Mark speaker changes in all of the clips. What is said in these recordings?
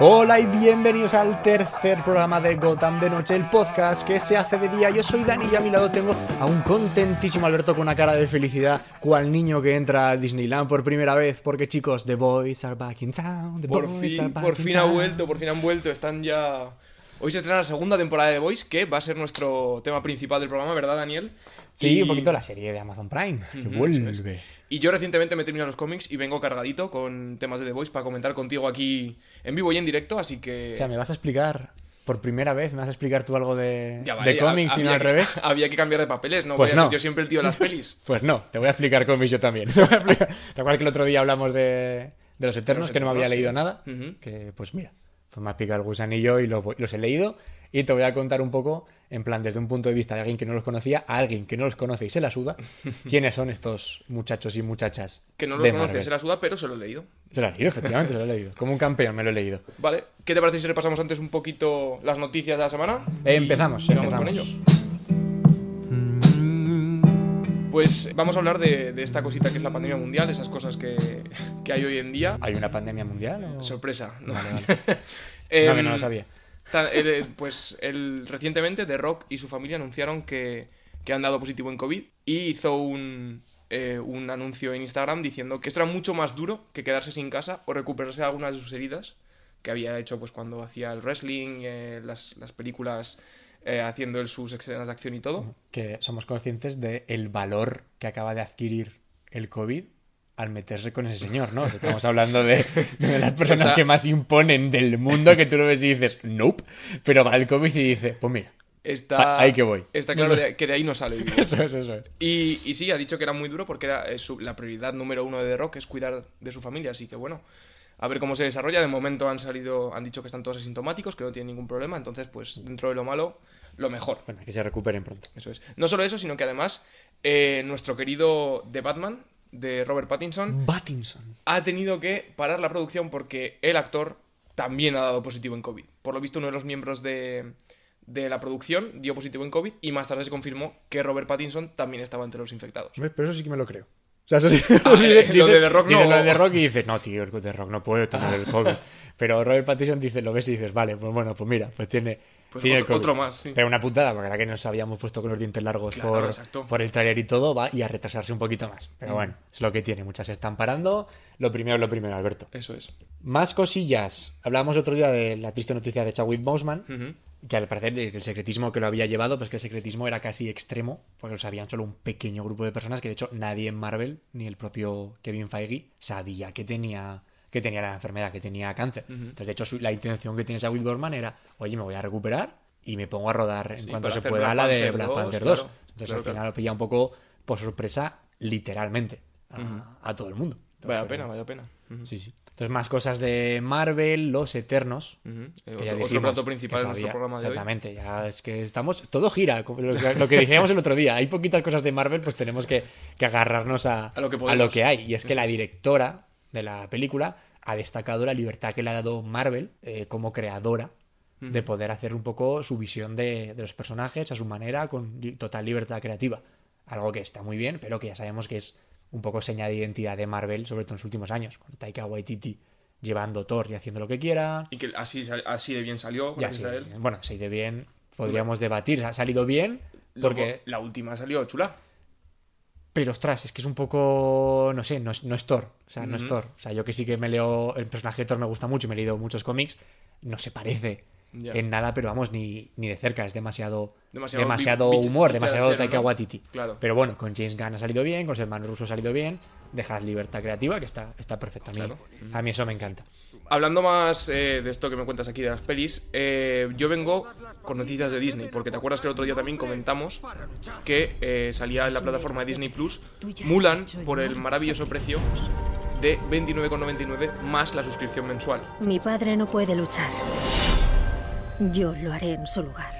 Speaker 1: Hola y bienvenidos al tercer programa de Gotham de Noche, el podcast que se hace de día. Yo soy Dani y a mi lado tengo a un contentísimo Alberto con una cara de felicidad, cual niño que entra a Disneyland por primera vez, porque chicos, The Boys are back in town. The
Speaker 2: Por
Speaker 1: boys are
Speaker 2: fin,
Speaker 1: back
Speaker 2: por
Speaker 1: in
Speaker 2: fin ha vuelto, por fin han vuelto, están ya... Hoy se estrena la segunda temporada de Voice, que va a ser nuestro tema principal del programa, ¿verdad, Daniel?
Speaker 1: Sí,
Speaker 2: Y-
Speaker 1: un poquito la serie de Amazon Prime, que
Speaker 2: Ujú,
Speaker 1: vuelve.
Speaker 2: Y yo recientemente me he terminado los cómics y vengo cargadito con temas de The Voice para comentar contigo aquí en vivo y en directo, así que...
Speaker 1: O sea, me vas a explicar, por primera vez, me vas a explicar tú algo de,
Speaker 2: vale,
Speaker 1: de cómics y no al
Speaker 2: que-
Speaker 1: revés.
Speaker 2: Había que cambiar de papeles, no
Speaker 1: Pues
Speaker 2: voy a
Speaker 1: no.
Speaker 2: ser yo siempre el tío de las pelis.
Speaker 1: Pues no, te voy a explicar cómics yo también. Te a explicar- ¿Te acuerdas que el otro día hablamos de, de los Eternos,
Speaker 2: Los
Speaker 1: que no me había leído
Speaker 2: sí.
Speaker 1: nada? Que, pues mira, pues me ha picado el gusanillo y los, voy- los he leído. Y te voy a contar un poco, en plan, desde un punto de vista de alguien que no los conocía a alguien que no los conoce y se la suda, quiénes son estos muchachos y muchachas.
Speaker 2: Que no lo
Speaker 1: de
Speaker 2: conoces,
Speaker 1: Marvel.
Speaker 2: se la suda, pero se lo he leído.
Speaker 1: Se lo he leído, efectivamente, se lo he leído. Como un campeón me lo he leído.
Speaker 2: Vale, ¿qué te parece si repasamos antes un poquito las noticias de la semana?
Speaker 1: Eh, empezamos,
Speaker 2: vamos con
Speaker 1: empezamos.
Speaker 2: ello. Pues vamos a hablar de, de esta cosita que es la pandemia mundial, esas cosas que, que hay hoy en día.
Speaker 1: ¿Hay una pandemia mundial? O...
Speaker 2: Sorpresa, ¿no?
Speaker 1: Vale, vale.
Speaker 2: Em,
Speaker 1: No, que no lo sabía.
Speaker 2: Eh, pues el, recientemente The Rock y su familia anunciaron que, que han dado positivo en COVID y hizo un, eh, un anuncio en Instagram diciendo que esto era mucho más duro que quedarse sin casa o recuperarse de algunas de sus heridas que había hecho pues cuando hacía el wrestling, eh, las, las películas eh, haciendo él sus escenas de acción y todo.
Speaker 1: que somos conscientes del valor que acaba de adquirir el COVID al meterse con ese señor, ¿no? Estamos hablando de, de las personas
Speaker 2: Está-
Speaker 1: que más imponen del mundo que tú lo ves y dices, nope, pero va el COVID y dice, pues mira,
Speaker 2: Está,
Speaker 1: Ah, ahí que voy.
Speaker 2: Está claro de- que de ahí no sale vivo.
Speaker 1: eso es, eso es.
Speaker 2: Y, y sí, ha dicho que era muy duro porque era eh, su- la prioridad número uno de The Rock es cuidar de su familia, así que bueno, a ver cómo se desarrolla. De momento han salido, han dicho que están todos asintomáticos, que no tienen ningún problema, entonces pues dentro de lo malo, lo mejor.
Speaker 1: Bueno, que se recuperen pronto.
Speaker 2: Eso es. No solo eso, sino que además eh, nuestro querido The Batman, de Robert Pattinson,
Speaker 1: Pattinson.
Speaker 2: ha tenido que parar la producción porque el actor también ha dado positivo en COVID. Por lo visto, uno de los miembros de, de la producción dio positivo en COVID y más tarde se confirmó que Robert Pattinson también estaba entre los infectados.
Speaker 1: Pero eso sí que me lo creo. O sea, eso sí.
Speaker 2: Ah,
Speaker 1: dice-
Speaker 2: lo de The Rock no.
Speaker 1: lo de The Rock y dices, no, tío, el The Rock no puede tener el COVID. Pero Robert Pattinson dice, lo ves y dices, vale, pues bueno, pues mira, pues tiene,
Speaker 2: Pues
Speaker 1: tiene el
Speaker 2: otro- más, sí.
Speaker 1: Pero una putada, porque ahora que nos habíamos puesto con los dientes largos
Speaker 2: Claro,
Speaker 1: por, el trailer y todo, va y a retrasarse un poquito más. Pero
Speaker 2: Mm.
Speaker 1: bueno, es lo que tiene. Muchas se están parando. Lo primero es lo primero, Alberto.
Speaker 2: Eso es.
Speaker 1: Más cosillas. Hablábamos otro día de la triste noticia de Chadwick Boseman, que al parecer del secretismo que lo había llevado, pues que el secretismo era casi extremo, porque lo sabían solo un pequeño grupo de personas, que de hecho nadie en Marvel, ni el propio Kevin Feige, sabía que tenía que tenía la enfermedad, que tenía cáncer. Entonces, de hecho, su- la intención que tiene Chadwick Boseman era, oye, me voy a recuperar y me pongo a rodar en cuanto se pueda
Speaker 2: Black
Speaker 1: la de Black
Speaker 2: 2,
Speaker 1: Panther 2.
Speaker 2: claro.
Speaker 1: Entonces,
Speaker 2: Claro,
Speaker 1: al final
Speaker 2: claro.
Speaker 1: lo pilla un poco por sorpresa, literalmente, a, todo el mundo.
Speaker 2: Vaya
Speaker 1: Pero-
Speaker 2: pena, vaya pena.
Speaker 1: Sí, sí. Entonces, más cosas de Marvel, Los Eternos.
Speaker 2: Eh,
Speaker 1: que
Speaker 2: otro,
Speaker 1: ya
Speaker 2: otro
Speaker 1: dijimos
Speaker 2: plato
Speaker 1: que
Speaker 2: principal de nuestro programa de hoy.
Speaker 1: Exactamente, ya es que estamos. Todo gira, lo que, lo que dijimos el otro día. Hay poquitas cosas de Marvel, pues tenemos que, que agarrarnos a,
Speaker 2: A lo que
Speaker 1: hay. Y es que la directora de la película ha destacado la libertad que le ha dado Marvel eh, como creadora de poder hacer un poco su visión de, de los personajes a su manera, con total libertad creativa. Algo que está muy bien, pero que ya sabemos que es un poco seña de identidad de Marvel, sobre todo en los últimos años, con Taika Waititi llevando Thor y haciendo lo que quiera.
Speaker 2: Y que así, así de bien salió,
Speaker 1: bueno, ha ido bien, podríamos debatir, ha salido bien,
Speaker 2: Luego,
Speaker 1: porque...
Speaker 2: la última salió chula.
Speaker 1: Pero ostras, es que es un poco, no sé, no es, no es Thor, o sea, no es. Thor. O sea, yo que sí que me leo, el personaje de Thor me gusta mucho y me he leído muchos cómics, no se parece En nada, pero vamos, ni, ni de cerca, es demasiado,
Speaker 2: Demasiado
Speaker 1: humor,
Speaker 2: de
Speaker 1: demasiado
Speaker 2: acero,
Speaker 1: Taika
Speaker 2: ¿no?
Speaker 1: Waititi.
Speaker 2: Claro.
Speaker 1: Pero bueno, con James Gunn ha salido bien, con su hermano ruso ha salido bien, dejad libertad creativa, que está, está perfecto. A mí,
Speaker 2: Claro.
Speaker 1: a mí eso me encanta.
Speaker 2: Hablando más eh, de esto que me cuentas aquí de las pelis, eh, yo vengo con noticias de Disney, porque te acuerdas que el otro día también comentamos que eh, salía en la plataforma de Disney Plus Mulan por el maravilloso precio de 29,99 más la suscripción mensual.
Speaker 3: Mi padre no puede luchar. Yo lo haré en su lugar.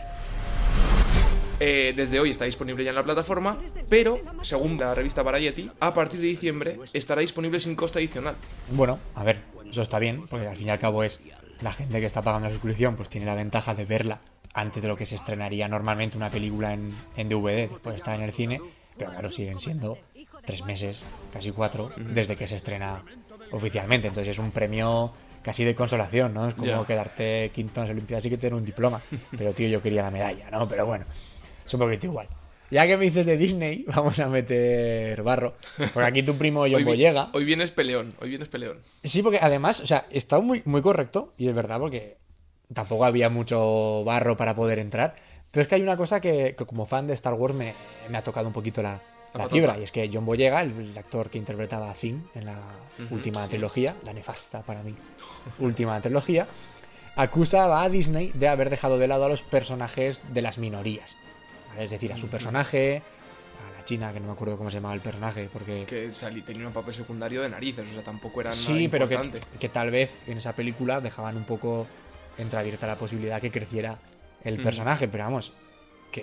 Speaker 2: Eh, desde hoy está disponible ya en la plataforma, pero según la revista Variety, a partir de diciembre estará disponible sin coste adicional.
Speaker 1: Bueno, a ver, eso está bien, porque al fin y al cabo es la gente que está pagando la suscripción, pues tiene la ventaja de verla antes de lo que se estrenaría normalmente una película en, en DVD, después de estar en el cine, pero claro, siguen siendo tres meses, casi cuatro, desde que se estrena oficialmente. Entonces es un premio casi de consolación, ¿no? Es como quedarte quinto en las Olimpiadas y que tener un diploma. Pero tío, yo quería la medalla, ¿no? Pero bueno, un poquito igual. Ya que me dices de Disney, vamos a meter barro. Por aquí tu primo
Speaker 2: Hoy,
Speaker 1: John Boyega.
Speaker 2: hoy vienes peleón, hoy vienes peleón.
Speaker 1: Sí, porque además, o sea, está muy, muy correcto, y es verdad, porque tampoco había mucho barro para poder entrar. Pero es que hay una cosa que, que como fan de Star Wars me, me ha tocado un poquito la,
Speaker 2: La
Speaker 1: fibra. Y es que John Boyega, el, actor que interpretaba a Finn en la última
Speaker 2: sí.
Speaker 1: trilogía, la nefasta para mí, última trilogía, acusaba a Disney de haber dejado de lado a los personajes de las minorías. ¿vale? Es decir, a su personaje, a la china, que no me acuerdo cómo se llamaba el personaje, porque...
Speaker 2: Que salí, tenía un papel secundario de narices, o sea, tampoco era nada
Speaker 1: Sí, pero que, que tal vez en esa película dejaban un poco entreabierta la posibilidad que creciera el
Speaker 2: Mm.
Speaker 1: personaje, pero vamos,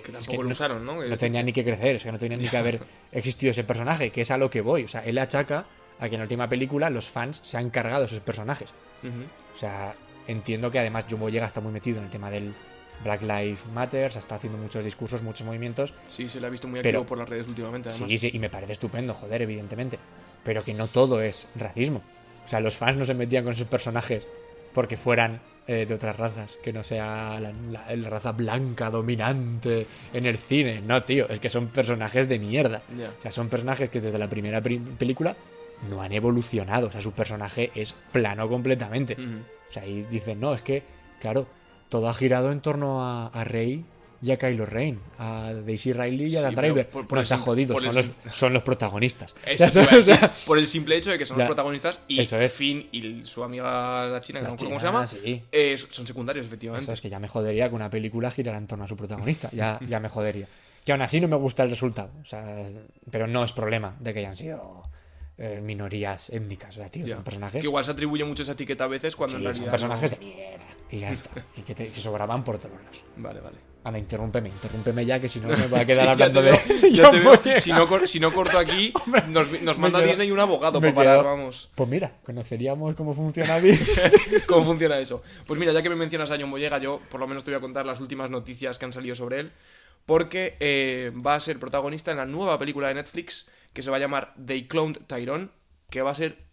Speaker 1: que,
Speaker 2: Que
Speaker 1: es
Speaker 2: tampoco
Speaker 1: que
Speaker 2: lo
Speaker 1: no,
Speaker 2: usaron, ¿no?
Speaker 1: no tenía ni que crecer, o sea, no tenía ni que haber existido ese personaje, que es a lo que voy. O sea, él achaca a que en la última película los fans se han cargado esos personajes. O sea, entiendo que además John Boyega está muy metido en el tema del Black Lives Matter, está haciendo muchos discursos, muchos movimientos.
Speaker 2: Sí, se le ha visto muy
Speaker 1: Pero-
Speaker 2: activo por las redes últimamente, además.
Speaker 1: Sí, sí, y me parece estupendo, joder, evidentemente. Pero que no todo es racismo. O sea, los fans no se metían con esos personajes porque fueran eh, de otras razas, que no sea la, la- la raza blanca dominante en el cine. No, tío, es que son personajes de mierda. O sea, son personajes que desde la primera pri- película no han evolucionado. O sea, su personaje es plano completamente. O sea, ahí dicen, no, es que, claro, todo ha girado en torno a, a Rey y a Kylo Ren, a Daisy Riley y a Dan Driver.
Speaker 2: por- por
Speaker 1: no jodido, son los, son los protagonistas.
Speaker 2: Eso
Speaker 1: O sea, o
Speaker 2: por el simple hecho de que son
Speaker 1: Ya.
Speaker 2: los protagonistas y
Speaker 1: Eso es.
Speaker 2: Finn y su amiga la china, que no me acuerdo
Speaker 1: china,
Speaker 2: cómo se llama,
Speaker 1: sí.
Speaker 2: eh, son secundarios, efectivamente.
Speaker 1: Eso es que ya me jodería que una película girara en torno a su protagonista. Ya, ya me jodería. Que aún así no me gusta el resultado. O sea, pero no es problema de que hayan sido eh, minorías étnicas. O sea, tío, son personajes.
Speaker 2: Que igual se atribuye mucho esa etiqueta a veces cuando en
Speaker 1: son
Speaker 2: realidad.
Speaker 1: personajes
Speaker 2: no.
Speaker 1: de mierda. Y ya está. Y que, te- que sobraban por lados.
Speaker 2: Vale, vale.
Speaker 1: Anda, interrúmpeme, interrúmpeme ya, que si no me voy a quedar hablando de.
Speaker 2: ya te veo. Si no, si no corto aquí, nos, nos manda
Speaker 1: quedo-
Speaker 2: Disney un abogado para parar,
Speaker 1: quedo-
Speaker 2: vamos.
Speaker 1: Pues mira, conoceríamos cómo funciona bien.
Speaker 2: ¿Cómo funciona eso? Pues mira, ya que me mencionas a John Boyega, yo por lo menos te voy a contar las últimas noticias que han salido sobre él. Porque eh, va a ser protagonista en la nueva película de Netflix que se va a llamar They Cloned Tyrone, que va a ser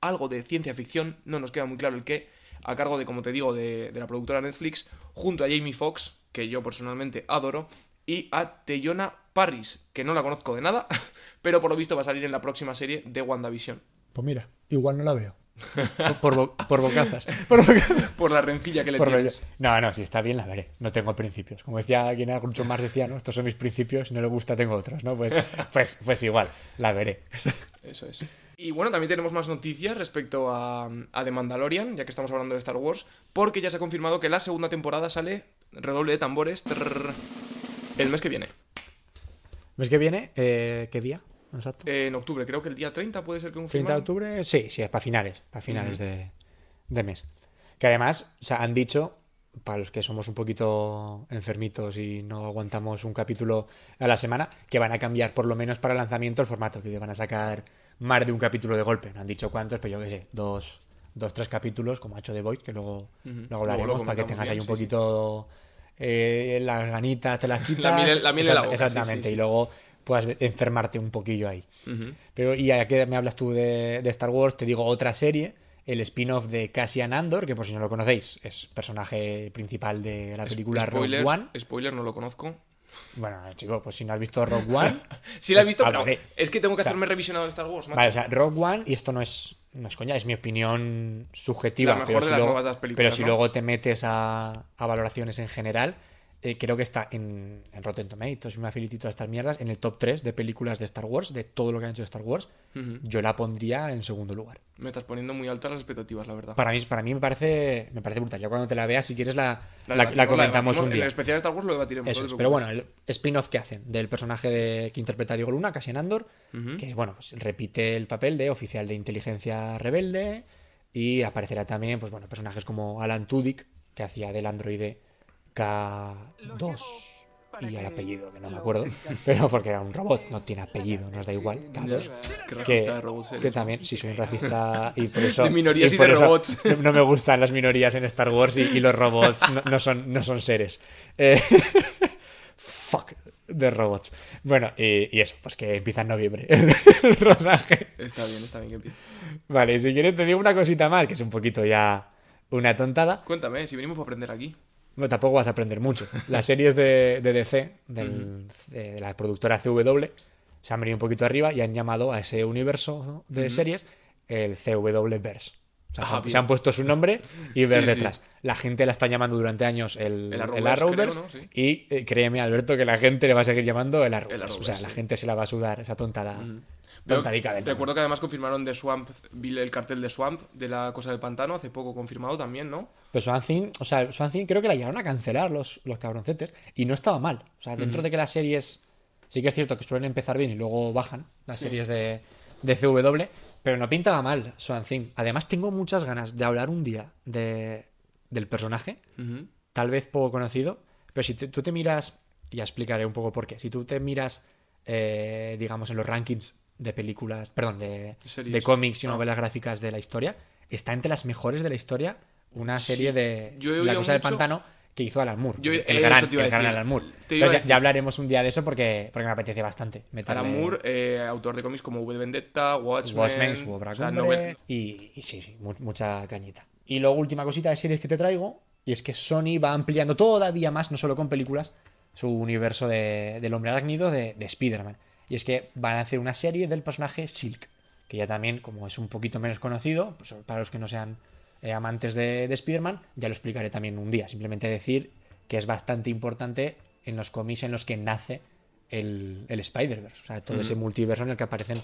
Speaker 2: algo de ciencia ficción, no nos queda muy claro el qué, a cargo de, como te digo, de, de la productora Netflix, junto a Jamie Foxx, que yo personalmente adoro, y a Teyona Parris, que no la conozco de nada, pero por lo visto va a salir en la próxima serie de WandaVision.
Speaker 1: Pues mira, igual no la veo. Por, bo- por bocazas. Por bocazas.
Speaker 2: Por la rencilla que le
Speaker 1: Por
Speaker 2: tienes.
Speaker 1: No, no, si está bien la veré. No tengo principios. Como decía quien era mucho más decía, ¿no? Estos son mis principios, si no le gusta tengo otros, ¿no? Pues, pues, pues igual, la veré.
Speaker 2: Eso es. Y bueno, también tenemos más noticias respecto a, a The Mandalorian, ya que estamos hablando de Star Wars, porque ya se ha confirmado que la segunda temporada sale, redoble de tambores, trrr, el mes que viene.
Speaker 1: ¿Mes que viene? Eh, ¿Qué día? Exacto.
Speaker 2: Eh, en octubre, creo que el día 30 puede ser que
Speaker 1: 30
Speaker 2: confirman.
Speaker 1: de octubre, sí, sí, es para finales, para finales de, de mes. Que además, o sea, han dicho, para los que somos un poquito enfermitos y no aguantamos un capítulo a la semana, que van a cambiar por lo menos para el lanzamiento el formato, que van a sacar más de un capítulo de golpe. No han dicho cuántos, pero yo qué sé, dos, dos tres capítulos, como ha hecho The Void, que luego, luego hablaremos,
Speaker 2: Luego
Speaker 1: para que tengas ahí un
Speaker 2: sí, sí.
Speaker 1: poquito eh, las ganitas, te las quitas.
Speaker 2: miel- la miel en la boca,
Speaker 1: Exactamente,
Speaker 2: sí.
Speaker 1: y luego puedas enfermarte un poquillo ahí. Pero y ya que me hablas tú de, de Star Wars, te digo otra serie, el spin-off de Cassian Andor, que por si no lo conocéis, es personaje principal de la película
Speaker 2: spoiler,
Speaker 1: Rogue One.
Speaker 2: Spoiler, no lo conozco.
Speaker 1: Bueno, chico, pues si no has visto Rogue One,
Speaker 2: Sí la he
Speaker 1: Pues
Speaker 2: visto, pero es que tengo que
Speaker 1: O sea,
Speaker 2: hacerme revisionado de Star Wars, macho.
Speaker 1: vale, o sea, Rogue One, y esto no es, no es coña, es mi opinión subjetiva,
Speaker 2: La mejor
Speaker 1: pero,
Speaker 2: de
Speaker 1: si
Speaker 2: las
Speaker 1: luego, pero si
Speaker 2: ¿no?
Speaker 1: luego te metes a, a valoraciones en general, eh, creo que está en, en Rotten Tomatoes me afilito todas estas mierdas, en el top 3 de películas de Star Wars, de todo lo que han hecho de Star Wars, yo la pondría en segundo lugar.
Speaker 2: Me estás poniendo muy altas las expectativas, la verdad.
Speaker 1: Para mí, para mí me parece me parece brutal. Ya cuando te la veas, si quieres, la, la- comentamos un
Speaker 2: En
Speaker 1: día.
Speaker 2: el especial de Star Wars lo debatiremos.
Speaker 1: Eso es. Pero bueno, el spin-off que hacen del personaje de, que interpreta Diego Luna, Cassian Andor, que bueno, pues repite el papel de oficial de inteligencia rebelde y aparecerá también, pues bueno, personajes como Alan Tudyk, que hacía del androide K2 y el apellido, que no me acuerdo, pero porque era un robot, no tiene apellido, nos da igual, K2.
Speaker 2: Qué
Speaker 1: Que,
Speaker 2: racista de robots eres.
Speaker 1: que también, sí, soy un racista y por eso.
Speaker 2: De minorías y
Speaker 1: por
Speaker 2: de
Speaker 1: eso
Speaker 2: robots.
Speaker 1: No, me gustan las minorías en Star Wars y, y los robots no, no son, no son seres. Eh, fuck. de robots. Bueno, y, y eso, pues que empieza en noviembre el, rodaje.
Speaker 2: Está bien, está bien que empiece.
Speaker 1: Vale, y si quieres te digo una cosita más, que es un poquito ya una tontada.
Speaker 2: Cuéntame, si venimos para aprender aquí.
Speaker 1: No, tampoco vas a aprender mucho. Las series de, de DC, del- de la productora CW, se han venido un poquito arriba y han llamado a ese universo ¿no? de series el CW-verse. O sea,
Speaker 2: Ah,
Speaker 1: se han-
Speaker 2: bien.
Speaker 1: se han puesto su nombre y ver
Speaker 2: Sí, sí.
Speaker 1: detrás. La gente la está llamando durante años el,
Speaker 2: El
Speaker 1: el
Speaker 2: Arrowverse,
Speaker 1: Arrowverse,
Speaker 2: creo, ¿no? Sí.
Speaker 1: y eh, créeme, Alberto, que la gente le va a seguir llamando el Arrowverse.
Speaker 2: El
Speaker 1: o sea, la gente se la va a sudar esa tontada.
Speaker 2: Recuerdo que además confirmaron de Swamp, el cartel de Swamp, de la cosa del pantano, hace poco confirmado también, ¿no?
Speaker 1: Pero Swan Thing, o sea, Swan Thing creo que la llegaron a cancelar los, los cabroncetes y no estaba mal. O sea, dentro de que las series sí que es cierto que suelen empezar bien y luego bajan las
Speaker 2: Sí.
Speaker 1: series de, de CW, pero no pintaba mal Swan Thing. Además, tengo muchas ganas de hablar un día de, del personaje, tal vez poco conocido, pero si te- tú te miras, ya explicaré un poco por qué, si tú te miras, eh, digamos, en los rankings de películas, perdón, de, de cómics y
Speaker 2: Ah.
Speaker 1: novelas gráficas de la historia, está entre las mejores de la historia una
Speaker 2: Sí.
Speaker 1: serie de
Speaker 2: Yo
Speaker 1: La cosa del
Speaker 2: mucho-
Speaker 1: pantano que hizo Alan Moore.
Speaker 2: Yo-
Speaker 1: el
Speaker 2: eso
Speaker 1: gran, el gran. Alan Moore. Entonces ya, hablaremos un día de eso porque, porque me apetece bastante. meterle-
Speaker 2: Alan Moore, eh, autor de cómics como V de Vendetta, Watchmen...
Speaker 1: Watchmen, su obra
Speaker 2: o sea,
Speaker 1: cumbre,
Speaker 2: novel-
Speaker 1: y, y sí, sí, mu- mucha cañita. Y luego, última cosita de series que te traigo, y es que Sony va ampliando todavía más, no solo con películas, su universo de- del hombre arácnido de, de Spider-Man. Y es que van a hacer una serie del personaje Silk, que ya también, como es un poquito menos conocido, pues para los que no sean eh, amantes de, de Spider-Man, ya lo explicaré también un día. Simplemente decir que es bastante importante en los cómics en los que nace el, el Spider-Verse. O sea, todo ese multiverso en el que aparecen